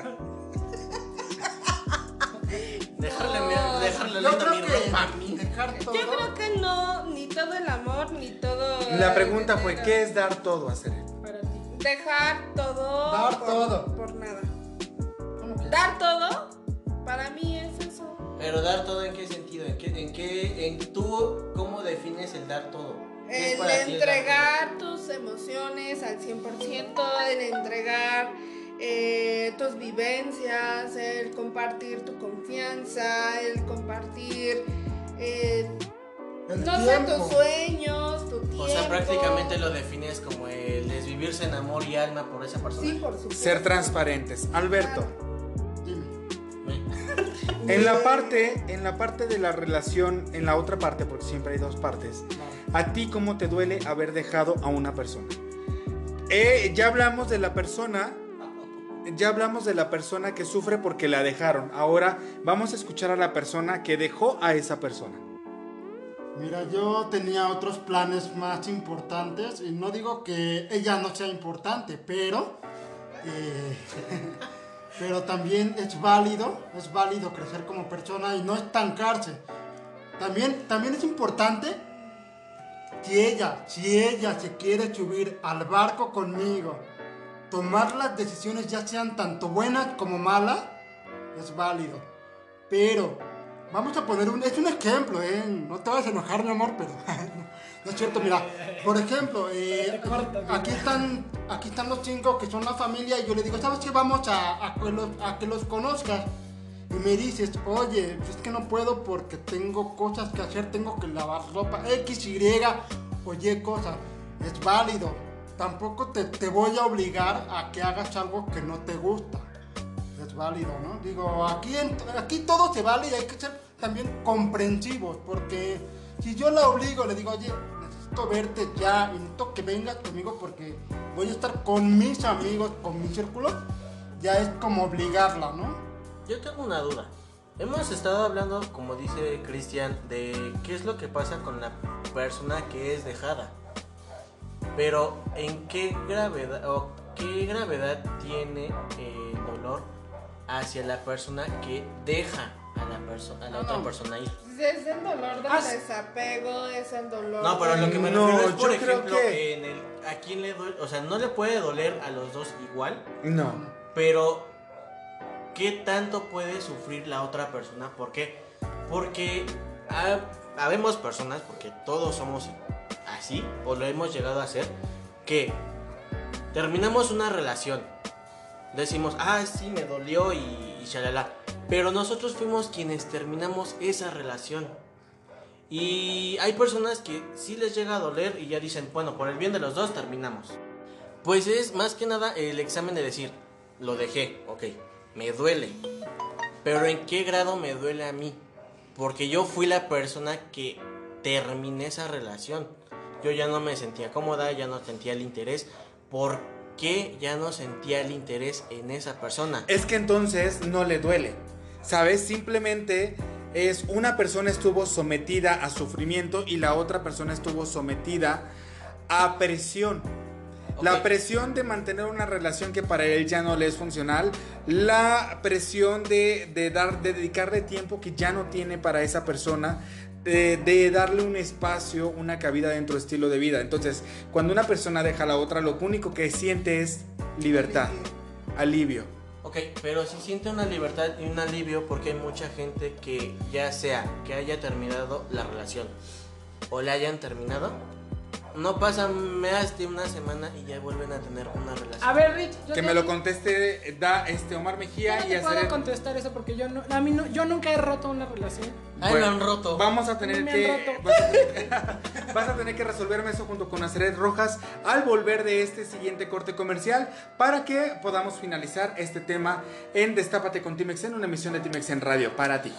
Dejarle, No. dejarle Yo creo que ropa. dejar todo. Yo creo que no, ni todo el amor, ni todo. La pregunta fue. ¿qué es dar todo a hacer? Para ti. Dejar todo. Dar por- todo. Por nada. ¿Cómo que? Dar todo, para mí es eso. Pero dar todo en qué sentido, en qué, en qué, en tú, ¿cómo defines el dar todo? ¿Qué es El entregar tus emociones al 100%, el entregar eh, tus vivencias, el compartir tu confianza, el compartir, eh, El no sé, tus sueños, tu tiempo. O sea, prácticamente lo defines como el desvivirse en amor y alma por esa persona. Sí, por supuesto. Ser transparentes. Alberto, Dime. Me- *laughs* en la parte, en la parte de la relación, en la otra parte, porque siempre hay dos partes, ¿a ti cómo te duele haber dejado a una persona? Eh, ya hablamos de la persona, ya hablamos de la persona que sufre porque la dejaron. Ahora vamos a escuchar a la persona que dejó a esa persona. Mira, yo tenía otros planes más importantes y no digo que ella no sea importante, pero eh, *laughs* pero también es válido, es válido crecer como persona y no estancarse. También, también es importante si ella, si ella se quiere subir al barco conmigo, tomar las decisiones ya sean tanto buenas como malas, es válido. Pero vamos a poner un, es un ejemplo, ¿eh? No te vas a enojar, mi amor, pero *laughs* no es cierto, mira. Por ejemplo, eh, aquí están, aquí están los cinco que son la familia y yo le digo, ¿sabes qué? Vamos a, a que los, a que los conozcas. Y me dices, oye, es que no puedo porque tengo cosas que hacer, tengo que lavar ropa, X, Y o Y cosas. Es válido. Tampoco te, te voy a obligar a que hagas algo que no te gusta. Es válido, ¿no? Digo, aquí, aquí todo se vale y hay que ser también comprensivos, porque si yo la obligo, le digo, oye, necesito verte ya necesito que vengas conmigo porque voy a estar con mis amigos, con mi círculo, ya es como obligarla, ¿no? Yo tengo una duda. Hemos estado hablando, como dice Cristian, de qué es lo que pasa con la persona que es dejada. Pero en qué gravedad o qué gravedad tiene el dolor hacia la persona que deja a la persona a la otra persona ahí. Es el dolor del Ah, desapego, es el dolor. No, pero lo que me No, refiero es, por ejemplo, que- en el a quién le duele, o sea, no le puede doler a los dos igual, No. pero ¿qué tanto puede sufrir la otra persona? ¿Por qué? Porque ha- habemos personas, porque todos somos así, o lo hemos llegado a hacer, que terminamos una relación, decimos, ah, sí, me dolió y, y shalala, pero nosotros fuimos quienes terminamos esa relación. Y hay personas que sí les llega a doler y ya dicen, bueno, por el bien de los dos terminamos. Pues es más que nada el examen de decir, lo dejé, ok. me duele. Pero ¿en qué grado me duele a mí? Porque yo fui la persona que terminé esa relación. Yo ya no me sentía cómoda, ya no sentía el interés. ¿Por qué ya no sentía el interés en esa persona? Es que entonces no le duele. ¿Sabes? Simplemente es una persona estuvo sometida a sufrimiento y la otra persona estuvo sometida a presión. La presión de mantener una relación que para él ya no le es funcional, la presión de, de dar, de dedicarle tiempo que ya no tiene para esa persona, de, darle un espacio, una cabida dentro de estilo de vida. Entonces, cuando una persona deja a la otra, lo único que siente es libertad, alivio. Ok, pero si siente una libertad y un alivio porque hay mucha gente que ya sea que haya terminado la relación o la hayan terminado, no pasa más de una semana y ya vuelven a tener una relación. A ver, Rich, yo Que te- me lo conteste eh, da este Omar yo Mejía no y te puedo hacer contestar eso porque yo no, a mí no, yo nunca he roto una relación. Ay, Bueno, lo han roto. Vamos a tener Me que. han roto. Vas a, tener, *laughs* vas a tener que resolverme eso junto con Aceret Rojas al volver de este siguiente corte comercial para que podamos finalizar este tema en Destápate con Timex en una emisión de Timex en Radio para ti.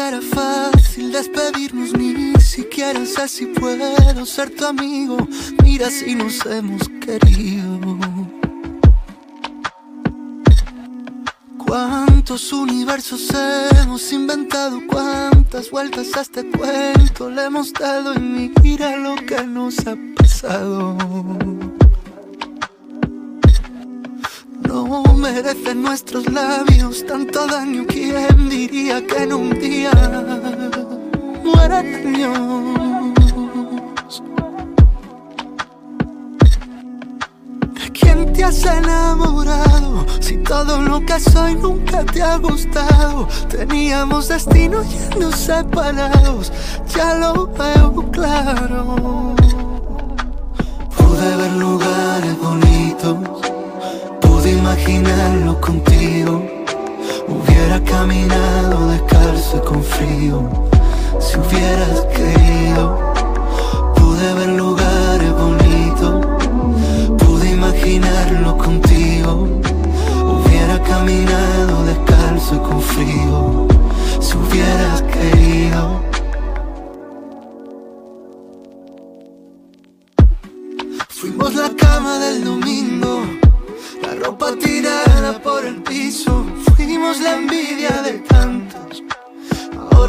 Que era fácil despedirnos, ni siquiera sé si puedo ser tu amigo. Mira si nos hemos querido. ¿Cuántos universos hemos inventado? ¿Cuántas vueltas a este cuento le hemos dado? Y mira lo que nos ha pasado. No merecen nuestros labios tanto daño. ¿Quién diría que en un día mueran años? ¿De quién te has enamorado? Si todo lo que soy nunca te ha gustado. Teníamos destino yendo separados. Ya lo veo claro. Pude ver lugares bonitos. Imaginarlo contigo. Hubiera caminado descalzo y con frío. Si hubieras querido, pude ver lugares bonitos. Pude imaginarlo contigo. Hubiera caminado descalzo y con frío. Si hubieras querido.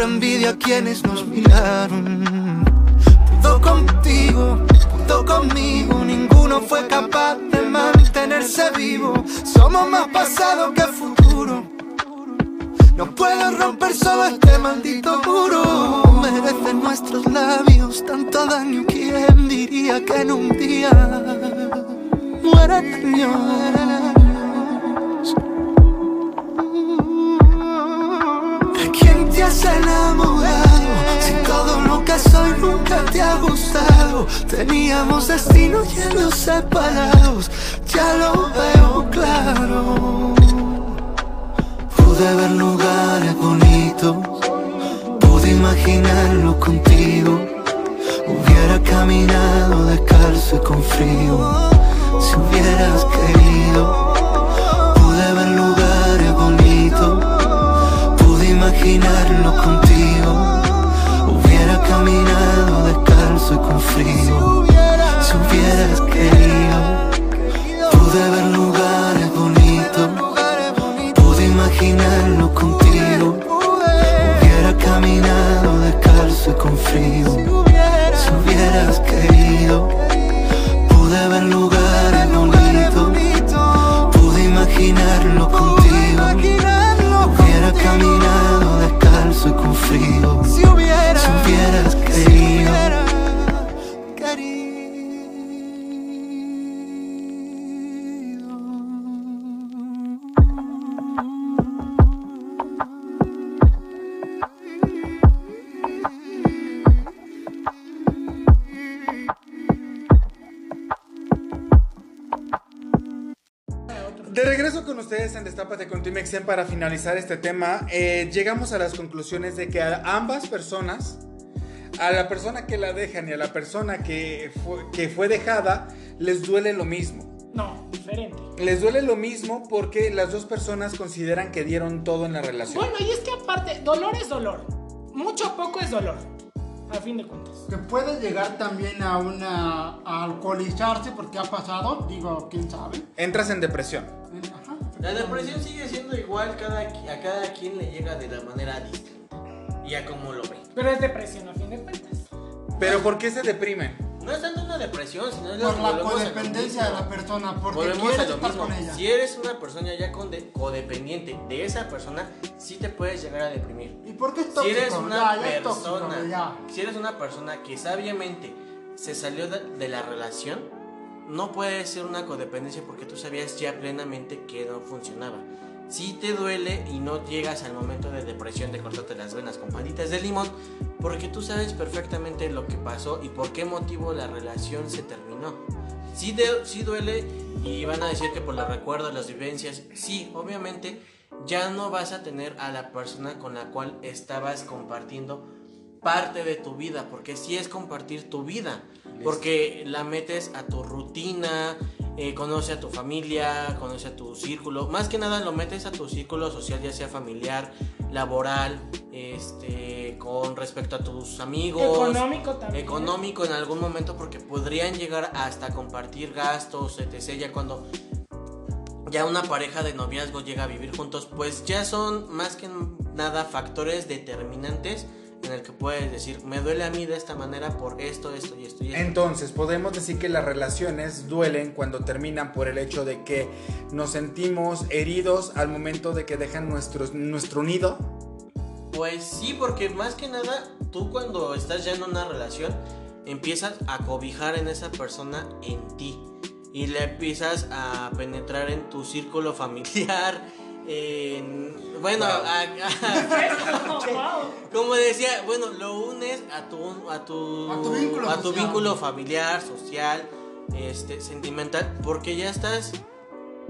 Ahora envidia quienes nos miraron. Pudo contigo, pudo conmigo, ninguno fue capaz de mantenerse vivo. Somos más pasado que futuro. No puedo romper solo este maldito muro. Merecen nuestros labios tanto daño. ¿Quién diría que en un día mueran ¿De quién te has enamorado? Si todo lo que soy nunca te ha gustado. Teníamos destino yendo separados. Ya lo veo claro. Pude ver lugares bonitos, pude imaginarlo contigo. Hubiera caminado descalzo y con frío, si hubieras querido. imaginarlo contigo. Hubiera caminado descalzo y con frío. Si hubieras querido, pude ver lugares bonitos. Pude imaginarlo contigo. Hubiera caminado descalzo y con frío. XM para finalizar este tema, eh, llegamos a las conclusiones de que a ambas personas, a la persona que la dejan y a la persona que fue, que fue dejada, les duele lo mismo. No, diferente. Les duele lo mismo porque las dos personas consideran que dieron todo en la relación. Bueno, y es que aparte, dolor es dolor. Mucho o poco es dolor. A fin de cuentas. Que puede llegar también a una a alcoholizarse porque ha pasado, digo, quién sabe. Entras en depresión. Ajá. La depresión sigue siendo igual, cada, a cada quien le llega de la manera distinta. Y a cómo lo ve. Pero es depresión a fin de cuentas. Pero ¿por qué se deprimen? No es tanto una depresión, sino es Por la codependencia de la persona, porque Volvemos quieres a lo estar mismo. con ella. Si eres una persona ya conde- codependiente de esa persona, sí te puedes llegar a deprimir. ¿Y por qué es Si tóxico? eres Ya, una ya tóxico, persona, ya. si eres una persona que sabiamente se salió de, de la relación, no puede ser una codependencia porque tú sabías ya plenamente que no funcionaba. Si te duele y no llegas al momento de depresión de cortarte las venas con palitas de limón, porque tú sabes perfectamente lo que pasó y por qué motivo la relación se terminó. Sí, de- sí duele y van a decir que por los recuerdos, las vivencias, sí, obviamente ya no vas a tener a la persona con la cual estabas compartiendo parte de tu vida, porque sí es compartir tu vida, porque la metes a tu rutina, eh, conoce a tu familia, conoce a tu círculo, más que nada lo metes a tu círculo social, ya sea familiar, laboral, este, con respecto a tus amigos, Económico también. económico en algún momento, porque podrían llegar hasta compartir gastos, etc. Ya cuando ya una pareja de noviazgo llega a vivir juntos, pues ya son más que nada factores determinantes en el que puedes decir, me duele a mí de esta manera por esto, esto y esto y esto. Entonces, podemos decir que las relaciones duelen cuando terminan por el hecho de que nos sentimos heridos al momento de que dejan nuestros, nuestro nido. Pues sí, porque más que nada, tú cuando estás ya en una relación, empiezas a cobijar en esa persona en ti. Y le empiezas a penetrar en tu círculo familiar. *laughs* En, bueno, a- a- *laughs* como decía, bueno, lo unes a tu, a tu, A tu vínculo a tu social. vínculo familiar, social, este, sentimental, porque ya estás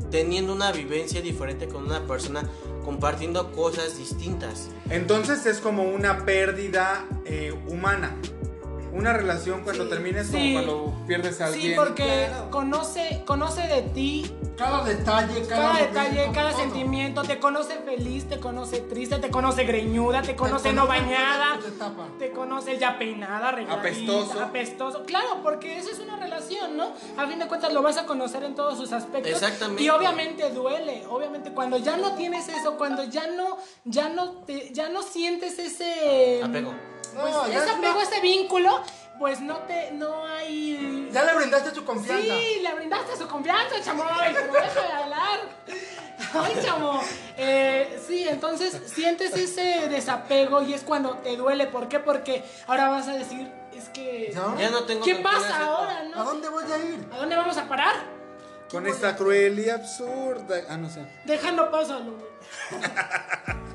teniendo una vivencia diferente con una persona, compartiendo cosas distintas. Entonces es como una pérdida eh, humana. Una relación cuando termina es como Sí. cuando pierdes a alguien. Sí, porque conoce, conoce de ti Cada detalle, cada, detalle, cada todo. sentimiento, te conoce feliz, te conoce triste, te conoce greñuda, te conoce Te no bañada, te conoce ya peinada, arregladita, Apestoso. apestoso. Claro, porque eso es una relación, ¿no? A fin de cuentas lo vas a conocer en todos sus aspectos. Exactamente. Y obviamente duele, obviamente cuando ya no tienes eso, cuando ya no, ya no, te, ya no sientes ese Apego. Pues, No, ya ese es apego, una- ese vínculo, pues no te, no hay Ya le brindaste su confianza. Sí, le brindaste su confianza, chamo. Deja de hablar. Ay, chamo. Eh, sí, entonces sientes ese desapego y es cuando te duele. ¿Por qué? Porque ahora vas a decir, es que. ¿Y ahora? Ya no tengo ¿Qué pasa ahora, ¿A no? dónde voy a ir? ¿A dónde vamos a parar? Con esta cruel y absurda. Ah, no sé. Déjalo pasarlo. *laughs*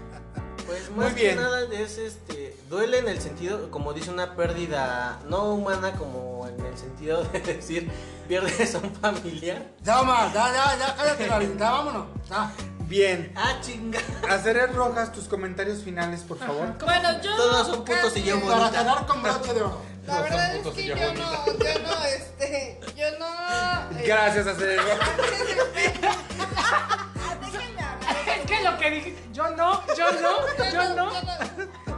Pues Muy más bien. que nada es este duele en el sentido como dice una pérdida no humana como en el sentido de decir pierdes a un familiar. Ya, Omar, ya, ya, ya, cállate, *laughs* Darín, ya, vámonos. Ya. Bien. Ah, chinga. Hacer rojas tus comentarios finales, por favor. Bueno, yo. Todos son putos y yo Para quedar con broche de oro. La verdad es que yo no, yo no, este, yo no. *laughs* eh, Gracias, hacer lo que dije, yo no, yo *laughs* no, yo no.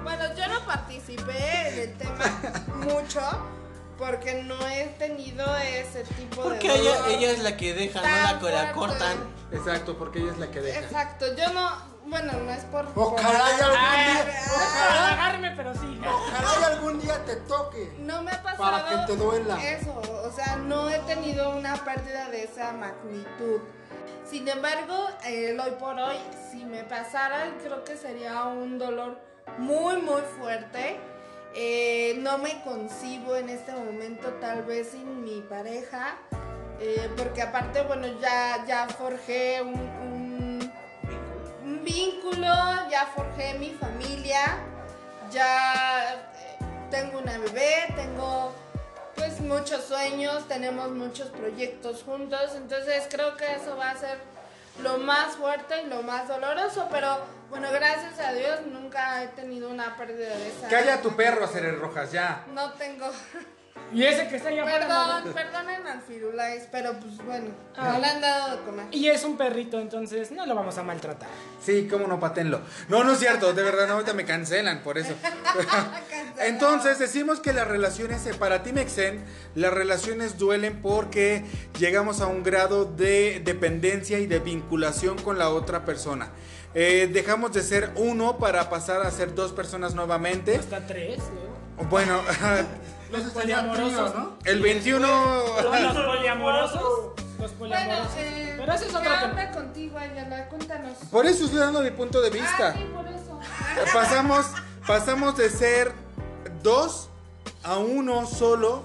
Bueno, yo no participé en el tema mucho porque no he tenido ese tipo Porque de. ella, dolor ella es la que deja, no la que cortan. Exacto, porque ella es la que deja. Exacto, yo no. Bueno, no es por. Ojalá algún Ay, día, para ojalá, agarrarme, pero sí. ojalá algún día te toque. No me ha pasado Para que te duela. eso, o sea, no he tenido una pérdida de esa magnitud. Sin embargo, el hoy por hoy, si me pasara, creo que sería un dolor muy, muy fuerte. Eh, no me concibo en este momento tal vez sin mi pareja, eh, porque aparte, bueno, ya, ya forjé un, vínculo, ya forjé mi familia, ya eh, tengo una bebé, tengo pues muchos sueños, tenemos muchos proyectos juntos, entonces creo que eso va a ser lo más fuerte y lo más doloroso, pero bueno, gracias a Dios nunca he tenido una pérdida de esa. Calla tu perro, Ceres Rojas, ya. No tengo. *laughs* Y ese que está allá afuera. Perdón, perdonen al Firulais, pero pues bueno, Ah. no le han dado de comer. Y es un perrito, entonces no lo vamos a maltratar. Sí, cómo no, patenlo. No, no es cierto, de verdad, no, ahorita me cancelan por eso. *laughs* *laughs* Entonces, decimos que las relaciones, para ti, Mexen, las relaciones duelen porque llegamos a un grado de dependencia y de vinculación con la otra persona. Eh, dejamos de ser uno para pasar a ser dos personas nuevamente. Hasta tres, ¿no? Bueno, *laughs* Los poliamorosos, ¿no? el 21... Los poliamorosos. Los *laughs* Bueno, poliamorosos. eh, Pero ese es ¿qué otro tema. contigo, Ayala? Cuéntanos. Por eso estoy dando mi punto de vista. Ah, sí, por eso. *laughs* pasamos, pasamos de ser dos a uno solo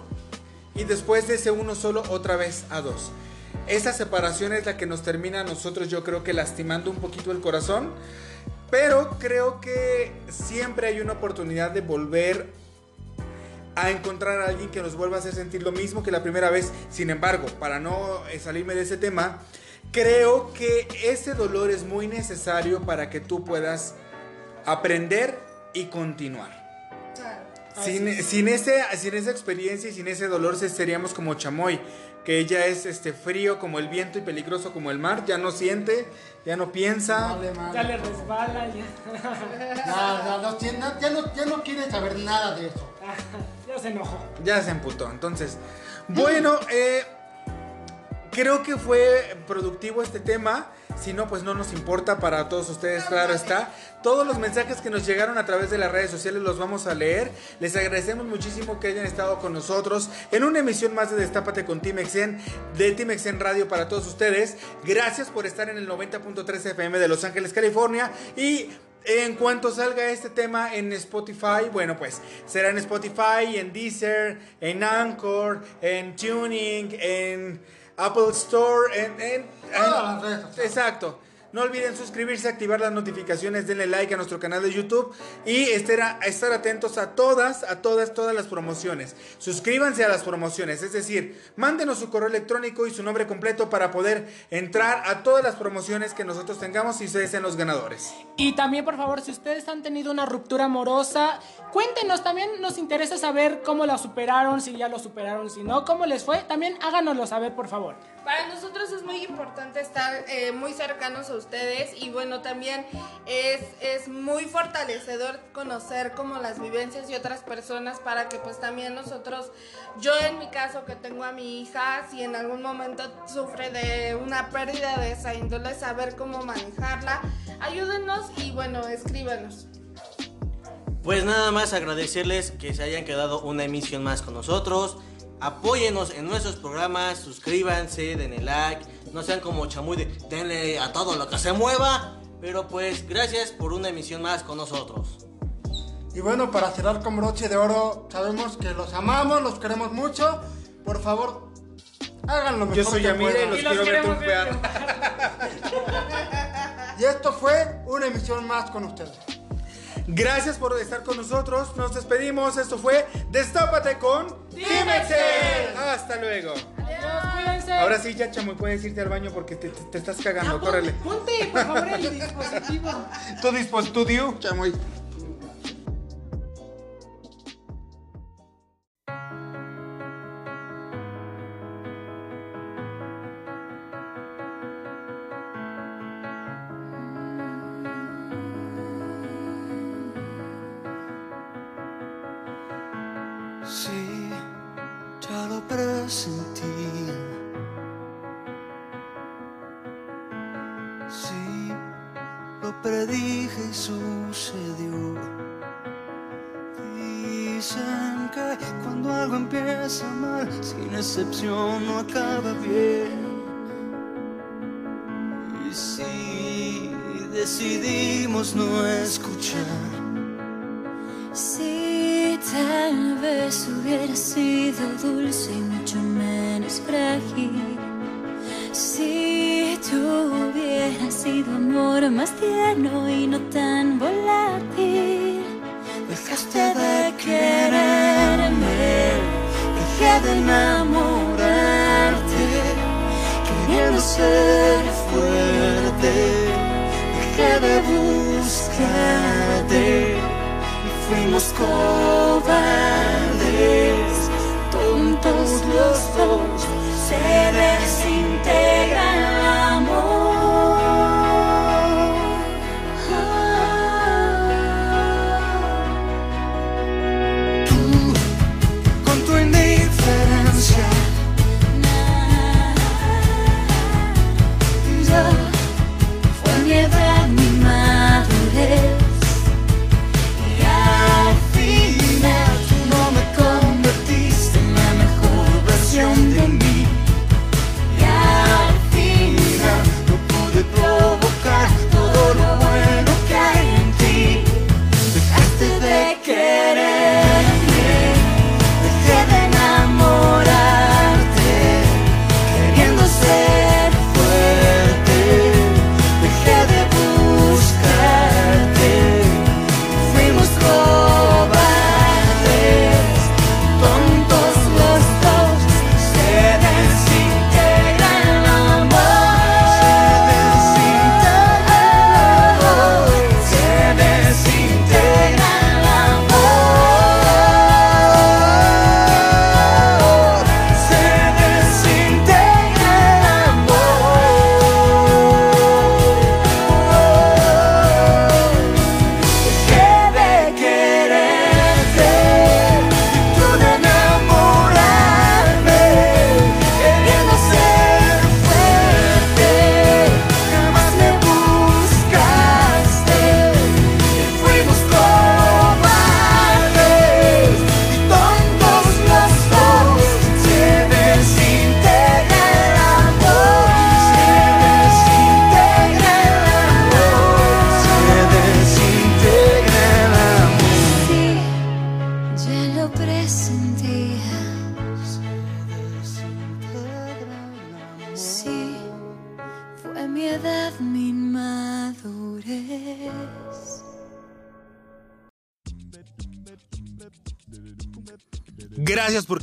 y después de ese uno solo otra vez a dos. Esa separación es la que nos termina a nosotros yo creo que lastimando un poquito el corazón, pero creo que siempre hay una oportunidad de volver a encontrar a alguien que nos vuelva a hacer sentir lo mismo que la primera vez. Sin embargo, para no eh, salirme de ese tema, creo que ese dolor es muy necesario para que tú puedas aprender y continuar. Sin, sin, ese, sin esa experiencia y sin ese dolor se- seríamos como Chamoy, que ella es este frío como el viento y peligroso como el mar, ya no siente, ya no piensa. Vale. Ya le resbala, ya. *laughs* No, ya no, ya no quiere saber nada de eso. *laughs* ya se enojó. Ya se emputó. Entonces, bueno, eh, creo que fue productivo este tema. Si no, pues no nos importa para todos ustedes, claro está. Todos los mensajes que nos llegaron a través de las redes sociales los vamos a leer. Les agradecemos muchísimo que hayan estado con nosotros en una emisión más de Destápate con Team Exen, de Team Exen Radio para todos ustedes. Gracias por estar en el 90.3 FM de Los Ángeles, California. Y en cuanto salga este tema en Spotify, bueno, pues será en Spotify, en Deezer, en Anchor, en Tuning, en Apple Store, en... en-. Exacto. No olviden suscribirse, activar las notificaciones, denle like a nuestro canal de YouTube y estar, a- estar atentos a todas, a todas, todas las promociones. Suscríbanse a las promociones, es decir, mándenos su correo electrónico y su nombre completo para poder entrar a todas las promociones que nosotros tengamos y ustedes sean los ganadores. Y también, por favor, si ustedes han tenido una ruptura amorosa, cuéntenos. También nos interesa saber cómo la superaron, si ya lo superaron, si no, cómo les fue. También háganoslo saber, por favor. Para nosotros es muy importante estar eh, muy cercanos a ustedes y bueno, también es, es muy fortalecedor conocer como las vivencias de otras personas para que pues también nosotros, yo en mi caso que tengo a mi hija, si en algún momento sufre de una pérdida de esa índole, saber cómo manejarla, ayúdenos y bueno, escríbanos. Pues nada más agradecerles que se hayan quedado una emisión más con nosotros. Apóyenos en nuestros programas, suscríbanse, denle like, no sean como chamuy de denle a todo lo que se mueva. Pero pues gracias por una emisión más con nosotros. Y bueno, para cerrar con broche de oro, sabemos que los amamos, los queremos mucho. Por favor, háganlo mejor. Yo soy que Yamira y los Y los quiero ver queremos ver triunfar. *laughs* Y esto fue una emisión más con ustedes. Gracias por estar con nosotros. Nos despedimos. Esto fue Destápate con Excel. Hasta luego. Adiós, cuídense. Ahora sí, ya chamoy, puedes irte al baño porque te, te- te estás cagando. Córrele. Ponte, por favor, el dispositivo. *laughs* Tu dispositivo, chamoy. No acaba bien. Y si decidimos no escuchar. Si tal vez hubiera sido dulce y mucho menos frágil. Si tuviera sido amor más tierno y no tan volátil. Dejaste de dejé de enamorarte, queriendo ser fuerte, dejé de buscarte y fuimos cobardes, tontos los dos, se desintegraron.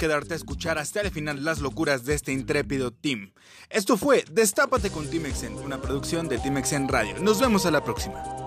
quedarte a escuchar hasta el final las locuras de este intrépido team. Esto fue Destápate con Team Exen, una producción de Team Exen Radio. Nos vemos a la próxima.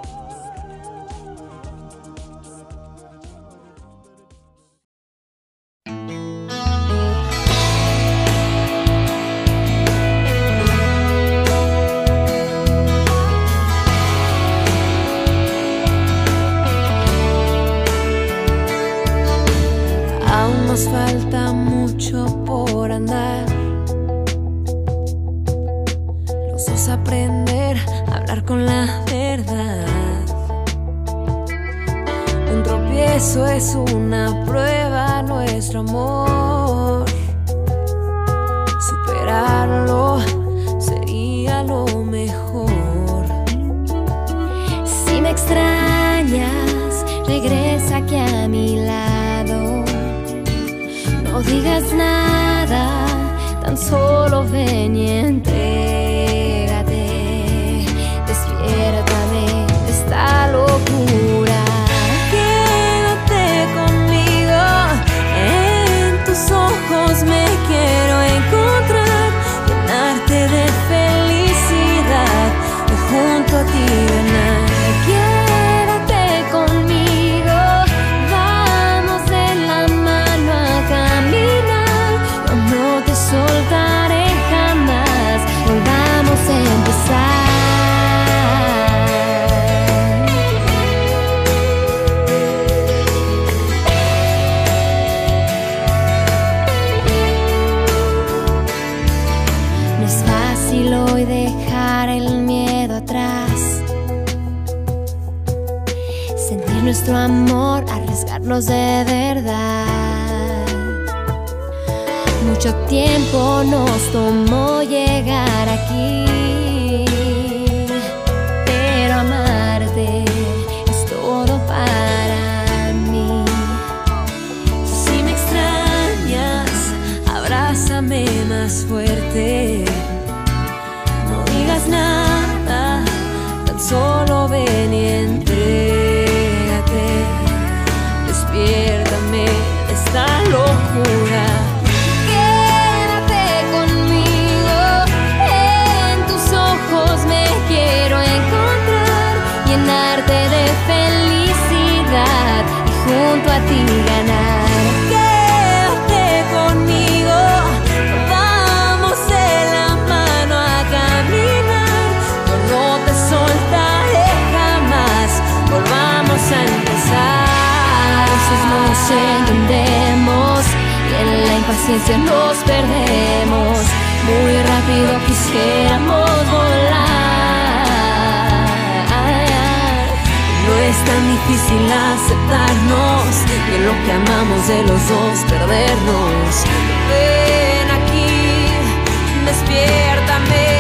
es nada, tan solo veniente. de verdad. Mucho tiempo nos tomó llegar aquí, pero amarte es todo para mí. Si me extrañas, abrázame más fuerte. ciencia nos perdemos. Muy rápido quisiéramos volar. No es tan difícil aceptarnos que lo que amamos de los dos perdernos. Ven aquí, despiértame.